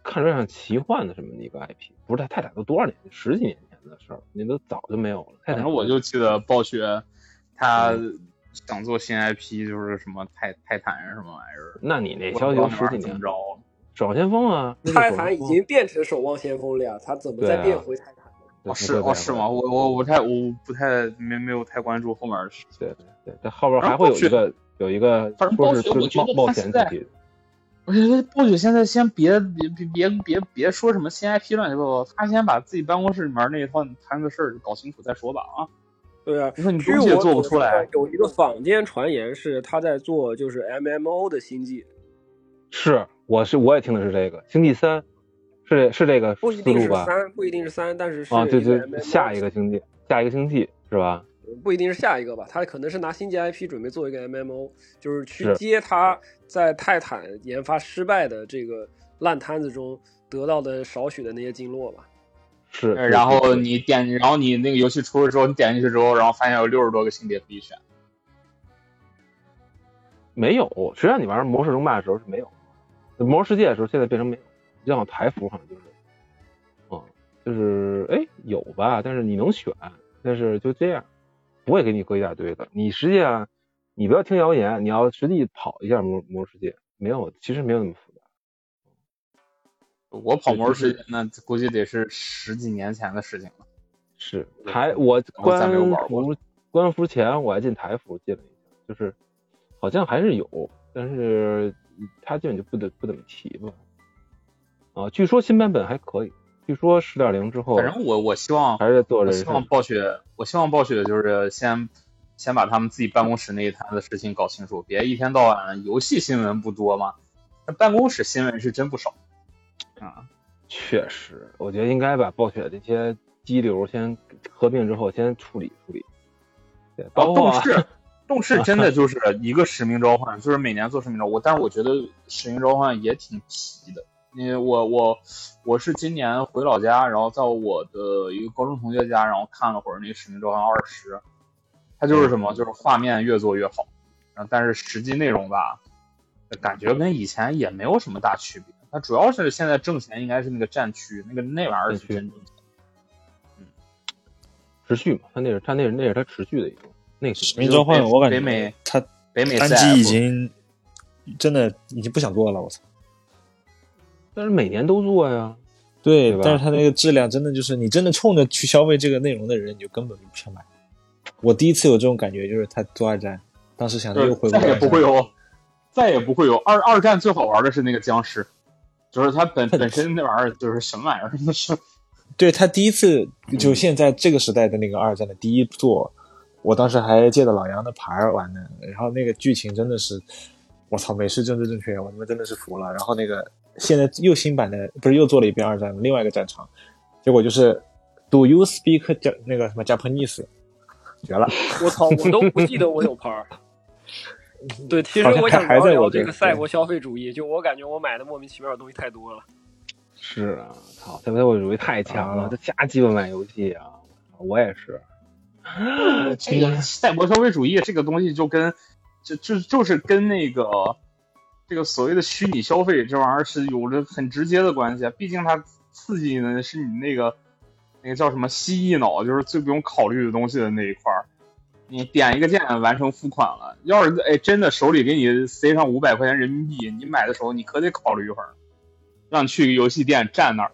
看着像奇幻的什么的一个 IP，不是泰泰坦都多少年，十几年前的事儿，那都早就没有了。泰坦反正我就记得暴雪他想做新 IP，就是什么泰泰坦什么玩意儿。那你那消息都十几年那玩意儿怎么，着？守望先锋啊，泰坦已经变成守望先锋了呀，他怎么再变回泰坦呢？哦，是哦，是吗？？我我我不太我不太没没有太关注后面的事情。对对对，这后边还会有一个有一个反正说是暴雪我觉得是冒冒他现在险主题的，我觉得暴雪现在先别别别别别别说什么新 IP 乱七八糟，他先把自己办公室里面那一套摊子事儿搞清楚再说吧啊！对啊，你说你据东西也做不出来，有一个坊间传言是他在做就是 MMO 的星际，是我是我也听的是这个星际三，是这是这个不一定？是三，不一定是三，但是是啊，对对，下一个星际，下一个星际是吧？不一定是下一个吧，他可能是拿星际 IP 准备做一个 MMO，就是去接他在泰坦研发失败的这个烂摊子中得到的少许的那些经络吧。是，然后你点，然后你那个游戏出了之后，你点进去之后，然后发现有六十多个性别可以选。没有，实际上你玩魔兽争霸的时候是没有，魔兽世界的时候现在变成没有，就像台服好像就是，嗯，就是哎有吧，但是你能选，但是就这样，不会给你搁一大堆的。你实际上你不要听谣言，你要实际跑一下魔魔兽世界，没有，其实没有那么复杂。我跑魔兽世界那估计得是十几年前的事情了。是台我我再没有关服官服前我还进台服进了一下，就是好像还是有，但是他基本就不得不怎么提吧。啊，据说新版本还可以，据说十点零之后反正我我希望还是在做我希望。暴雪，我希望暴雪就是先先把他们自己办公室那一摊子事情搞清楚，别一天到晚游戏新闻不多嘛，那办公室新闻是真不少啊。确实，我觉得应该把暴雪这些激流先合并之后先处理处理。对，包括动视，动视真的就是一个使命召唤，就是每年做使命召唤。我但是我觉得使命召唤也挺皮的，因为我我我是今年回老家，然后在我的一个高中同学家，然后看了会儿那个使命召唤二十，它就是什么，就是画面越做越好，然后但是实际内容吧，感觉跟以前也没有什么大区别。它主要是现在挣钱应该是那个战区，那个那玩意儿是真挣钱。持续嘛，它那是它那是那是它持续的一个那个使命召唤，我感觉北美他北美单机已经真的已经不想做了，我操！但是每年都做呀。对对但是它那个质量真的就是你真的冲着去消费这个内容的人，你就根本就不想买。我第一次有这种感觉，就是他做二战，当时想着又回再也不会有，再也不会有二二战最好玩的是那个僵尸，就是它本 本身那玩意儿就是什么玩意儿，那是对他第一次就现在这个时代的那个二战的第一作，我当时还借着老杨的牌儿玩呢。然后那个剧情真的是，我操，美式政治正确，我他妈真的是服了。然后那个现在又新版的，不是又做了一遍二战，另外一个战场，结果就是 Do you speak 加那个什么 Japanese，绝了。我操，我都不记得我有牌儿。对，其实我想还聊聊这在我这个赛博消费主义，就我感觉我买的莫名其妙的东西太多了。是啊，操，赛博主义太强了，啊他瞎鸡巴买游戏啊！我也是，这个赛博消费主义这个东西就跟就就就是跟那个这个所谓的虚拟消费这玩意儿是有着很直接的关系啊，毕竟它刺激的是你那个那个叫什么蜥蜴脑，就是最不用考虑的东西的那一块儿。你点一个键完成付款了，要是哎真的手里给你塞上五百块钱人民币，你买的时候你可得考虑一会儿。让你去游戏店站那儿，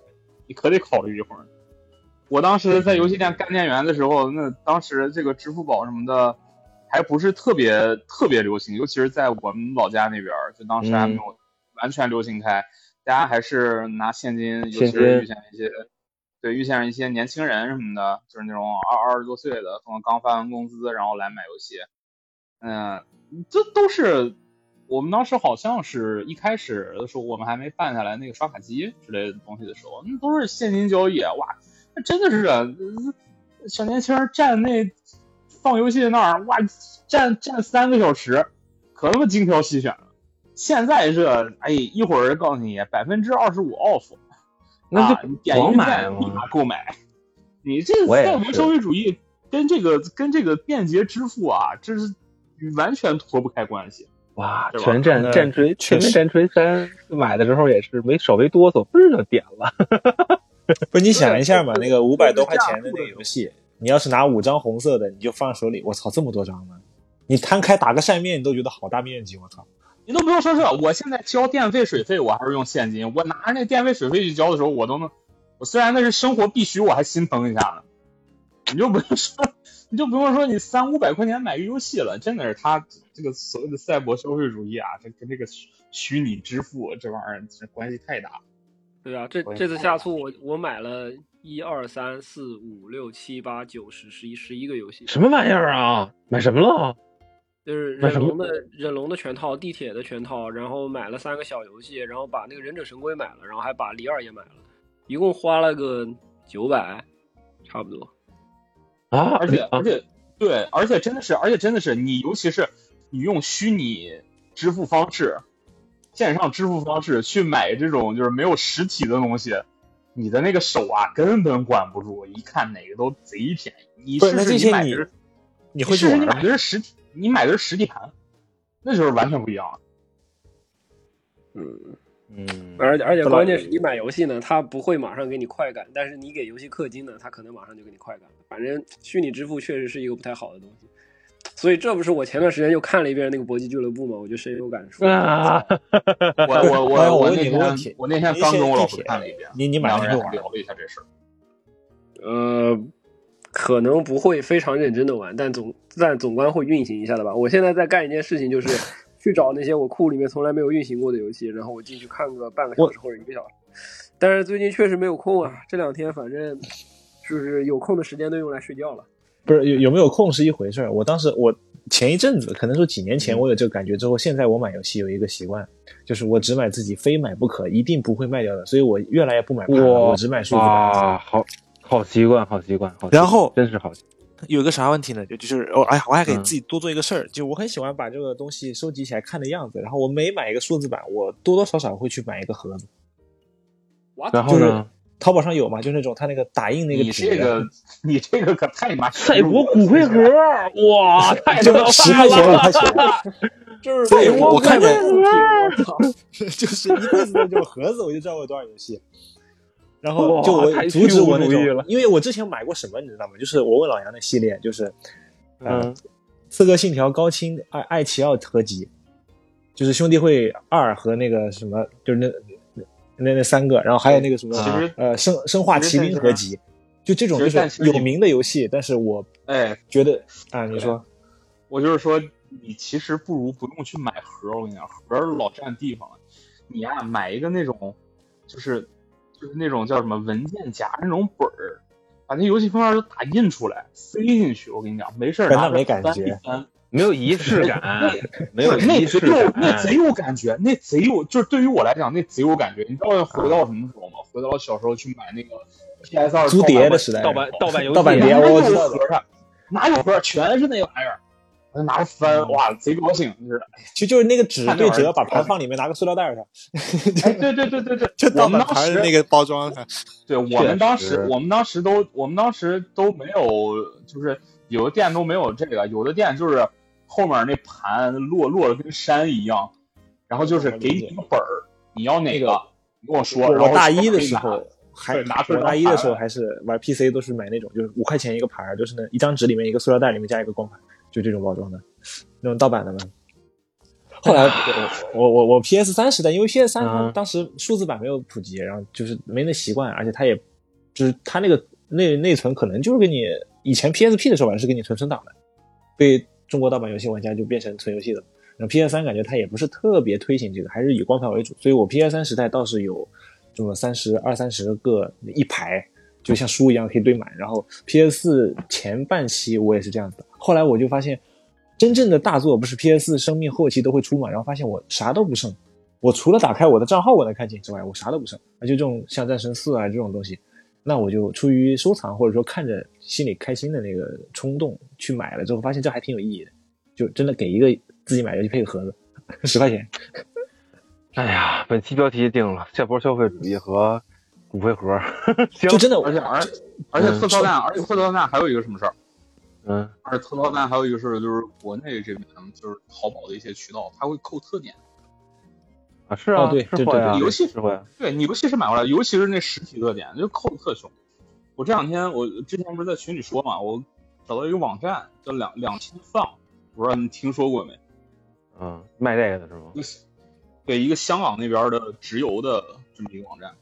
你可得考虑一会儿。我当时在游戏店干店员的时候，那当时这个支付宝什么的还不是特别特别流行，尤其是在我们老家那边儿，就当时还没有完全流行开，大家还是拿现金，尤其是遇见一些对遇见一些年轻人什么的，就是那种二二十多岁的，可能刚发完工资，然后来买游戏，嗯，这都是我们当时好像是一开始的时候，我们还没办下来那个刷卡机之类的东西的时候，那都是现金交易啊！哇，那真的是小年轻儿站那放游戏那儿，哇，站站三个小时，可他妈精挑细选了。现在这，哎，一会儿告诉你百分之二十五 off，那就点一买赞立马购买。你这我也赛博是消费主义跟这个跟这个便捷支付啊，这是完全脱不开关系。哇，全战那战锤，全面战锤三买的时候也是没稍微哆嗦，嘣儿就点了。不是你想一下嘛，那个五百多块钱的那个游戏，你要是拿五张红色的，你就放手里，我操，这么多张呢？你摊开打个扇面，你都觉得好大面积，我操！你都不用说这，我现在交电费水费，我还是用现金。我拿着那电费水费去交的时候，我都能，我虽然那是生活必须，我还心疼一下呢。你就不用说，你就不用说你三五百块钱买个游戏了，真的是他这个所谓的赛博消费主义啊，这跟这个虚虚拟支付这玩意儿这关系太大。对啊，这这次下促我我买了一二三四五六七八九十十一十一个游戏，什么玩意儿啊？买什么了？就是忍龙的忍龙的全套，地铁的全套，然后买了三个小游戏，然后把那个忍者神龟买了，然后还把里尔也买了，一共花了个九百，差不多。啊！而且啊而且对，而且真的是，而且真的是你，尤其是你用虚拟支付方式、线上支付方式去买这种就是没有实体的东西，你的那个手啊根本管不住，一看哪个都贼便宜。你试试你买的是，你会去试试你买玩？的是实体，你买的是实体盘，那就是完全不一样了。嗯，嗯而且而且关键是你买游戏呢，它不会马上给你快感，但是你给游戏氪金呢，它可能马上就给你快感。反正虚拟支付确实是一个不太好的东西，所以这不是我前段时间又看了一遍那个搏击俱乐部嘛，我就深有感触。啊，我 我我哎我问你那天个问题我那天刚跟我老地铁婆看了一遍，你你买两个人了就玩聊了一下这事儿。呃，可能不会非常认真的玩，但总但总观会运行一下的吧。我现在在干一件事情，就是 去找那些我库里面从来没有运行过的游戏，然后我进去看个半个小时或者一个小时。但是最近确实没有空啊，这两天反正就是有空的时间都用来睡觉了。不是有有没有空是一回事儿。我当时我前一阵子，可能说几年前我有这个感觉之后，现在我买游戏有一个习惯，就是我只买自己非买不可，一定不会卖掉的，所以我越来越不买盘了，我只买数字版。哇，好好习惯，好习惯，好习惯然后真是好习有个啥问题呢？就就是哦，哎呀，我还给嗯自己多做一个事儿，就我很喜欢把这个东西收集起来看的样子，然后我每买一个数字版，我多多少少会去买一个盒子。然后呢？淘宝上有吗？就那种他那个打印那个你纸，这个你这个可太妈赛博骨灰盒，哇，太就十块钱五了！块钱，就是对我我看见我操！就是一辈子的这种盒子，我就知道我有多少游戏。然后就我太阻止我那种，因为我之前买过什么，你知道吗？就是我问老杨的系列，就是呃，嗯刺客信条高清爱爱奇奥合集，就是兄弟会二和那个什么，就是那那那三个，然后还有那个什么其实呃生生化奇兵合集，就这种就是有名的游戏，但是我哎，觉得啊，你说我就是说，你其实不如不用去买盒，我跟你讲，盒老占地方了。你呀、买一个那种，就是就是那种叫什么文件夹那种本儿，把那游戏封面都打印出来，塞进去。我跟你讲，没事儿拿着但那没感翻觉一翻，没有仪式感，没有那仪式贼有那。贼有感觉，那贼有，就是对于我来讲，那贼有感觉。你知道回到什么时候吗？回到小时候去买那个 PS 二租碟的时代，盗版盗版游戏盗版碟，哪有我知道盒啊？哪有盒？全是那玩意儿。我就拿着翻，哇，贼高兴，就是，就就是那个纸对折，把盘放里面，拿个塑料袋上，哎，对对对对对，就盗我们当时版盘那个包装上，对我们当时，我们当时都，我们当时都没有，就是有的店都没有这个，有的店就是后面那盘落落的跟山一样，然后就是给你一个本儿，你要哪个，你跟我说。然后我大一的时候还拿出来我大一的时候还是玩 PC 都是买那种就是五块钱一个盘儿，就是那一张纸里面一个塑料袋里面加一个光盘，就这种包装的，那种盗版的嘛。后来我我我我 PS 三时代，因为 PS 三它嗯当时数字版没有普及，然后就是没那习惯，而且它也就是它那个内内存可能就是给你以前 PSP 的时候玩是给你存存档的，被中国盗版游戏玩家就变成存游戏的。然后 PS 三感觉它也不是特别推行这个，还是以光盘为主，所以我 PS 三时代倒是有这么三十二三十个一排，就像书一样可以堆满。然后 PS 四前半期我也是这样子的，后来我就发现，真正的大作不是 PS 四生命后期都会出嘛，然后发现我啥都不剩，我除了打开我的账号我能看见之外，我啥都不剩。而且这种像战神四啊这种东西，那我就出于收藏或者说看着心里开心的那个冲动去买了之后，发现这还挺有意义的，就真的给一个自己买游戏配个盒子，十块钱。哎呀，本期标题定了：下波消费主义和骨灰盒。行，就真的，而且而而且特操蛋，而且特操蛋还有一个什么事儿？嗯而且特操蛋还有一个事儿就是国内这边就是淘宝的一些渠道，它会扣特点。啊是啊，哦对对是会啊，游戏是会啊。对你游戏是买回来，尤其是那实体特点，就扣的特凶。我这两天我之前不是在群里说嘛，我找到一个网站叫两两千放，不知道你听说过没？嗯，卖这个的是吗？对一个香港那边的直邮的这么一个网站。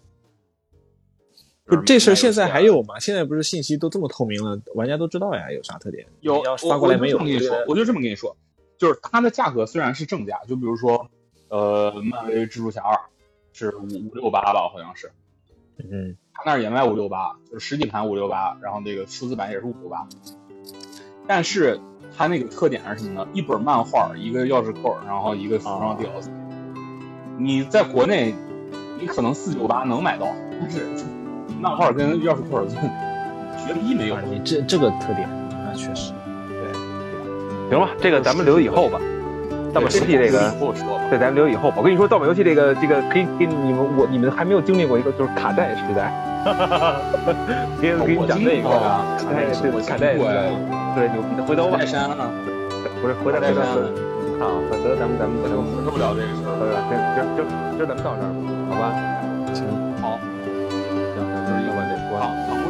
不，这事现在还有吗？现在不是信息都这么透明了，玩家都知道呀，有啥特点？有发过来没有？我就这么跟你，说我就这么跟你说，就是它的价格虽然是正价，就比如说，呃，漫威蜘蛛侠二是五五六八吧，好像是，嗯，他那儿也卖五六八，就是实体盘五六八，然后那个数字版也是五六八。但是它那个特点是什么呢？一本漫画，一个钥匙扣，然后一个服装 DLC。你在国内，你可能四九八能买到，但是 漫画跟钥匙扣就 绝逼没有啊，。你这这个特点，那确实。对行吧，这个咱们留以后吧。盗版游戏这个。对，咱留以后吧。我跟你说，盗版游戏这个这个可以给你们，我你们还没有经历过一个就是卡带时代，给给你讲这个我经历过呀卡带对我卡带对牛逼的，回头吧泰，山啊，不是回头回头泰山，啊，回头咱们咱们咱们我受不了这个事儿。对吧？今今今今儿咱们到这儿吧，好吧？行，好，行，就是一个观点说躺躺回去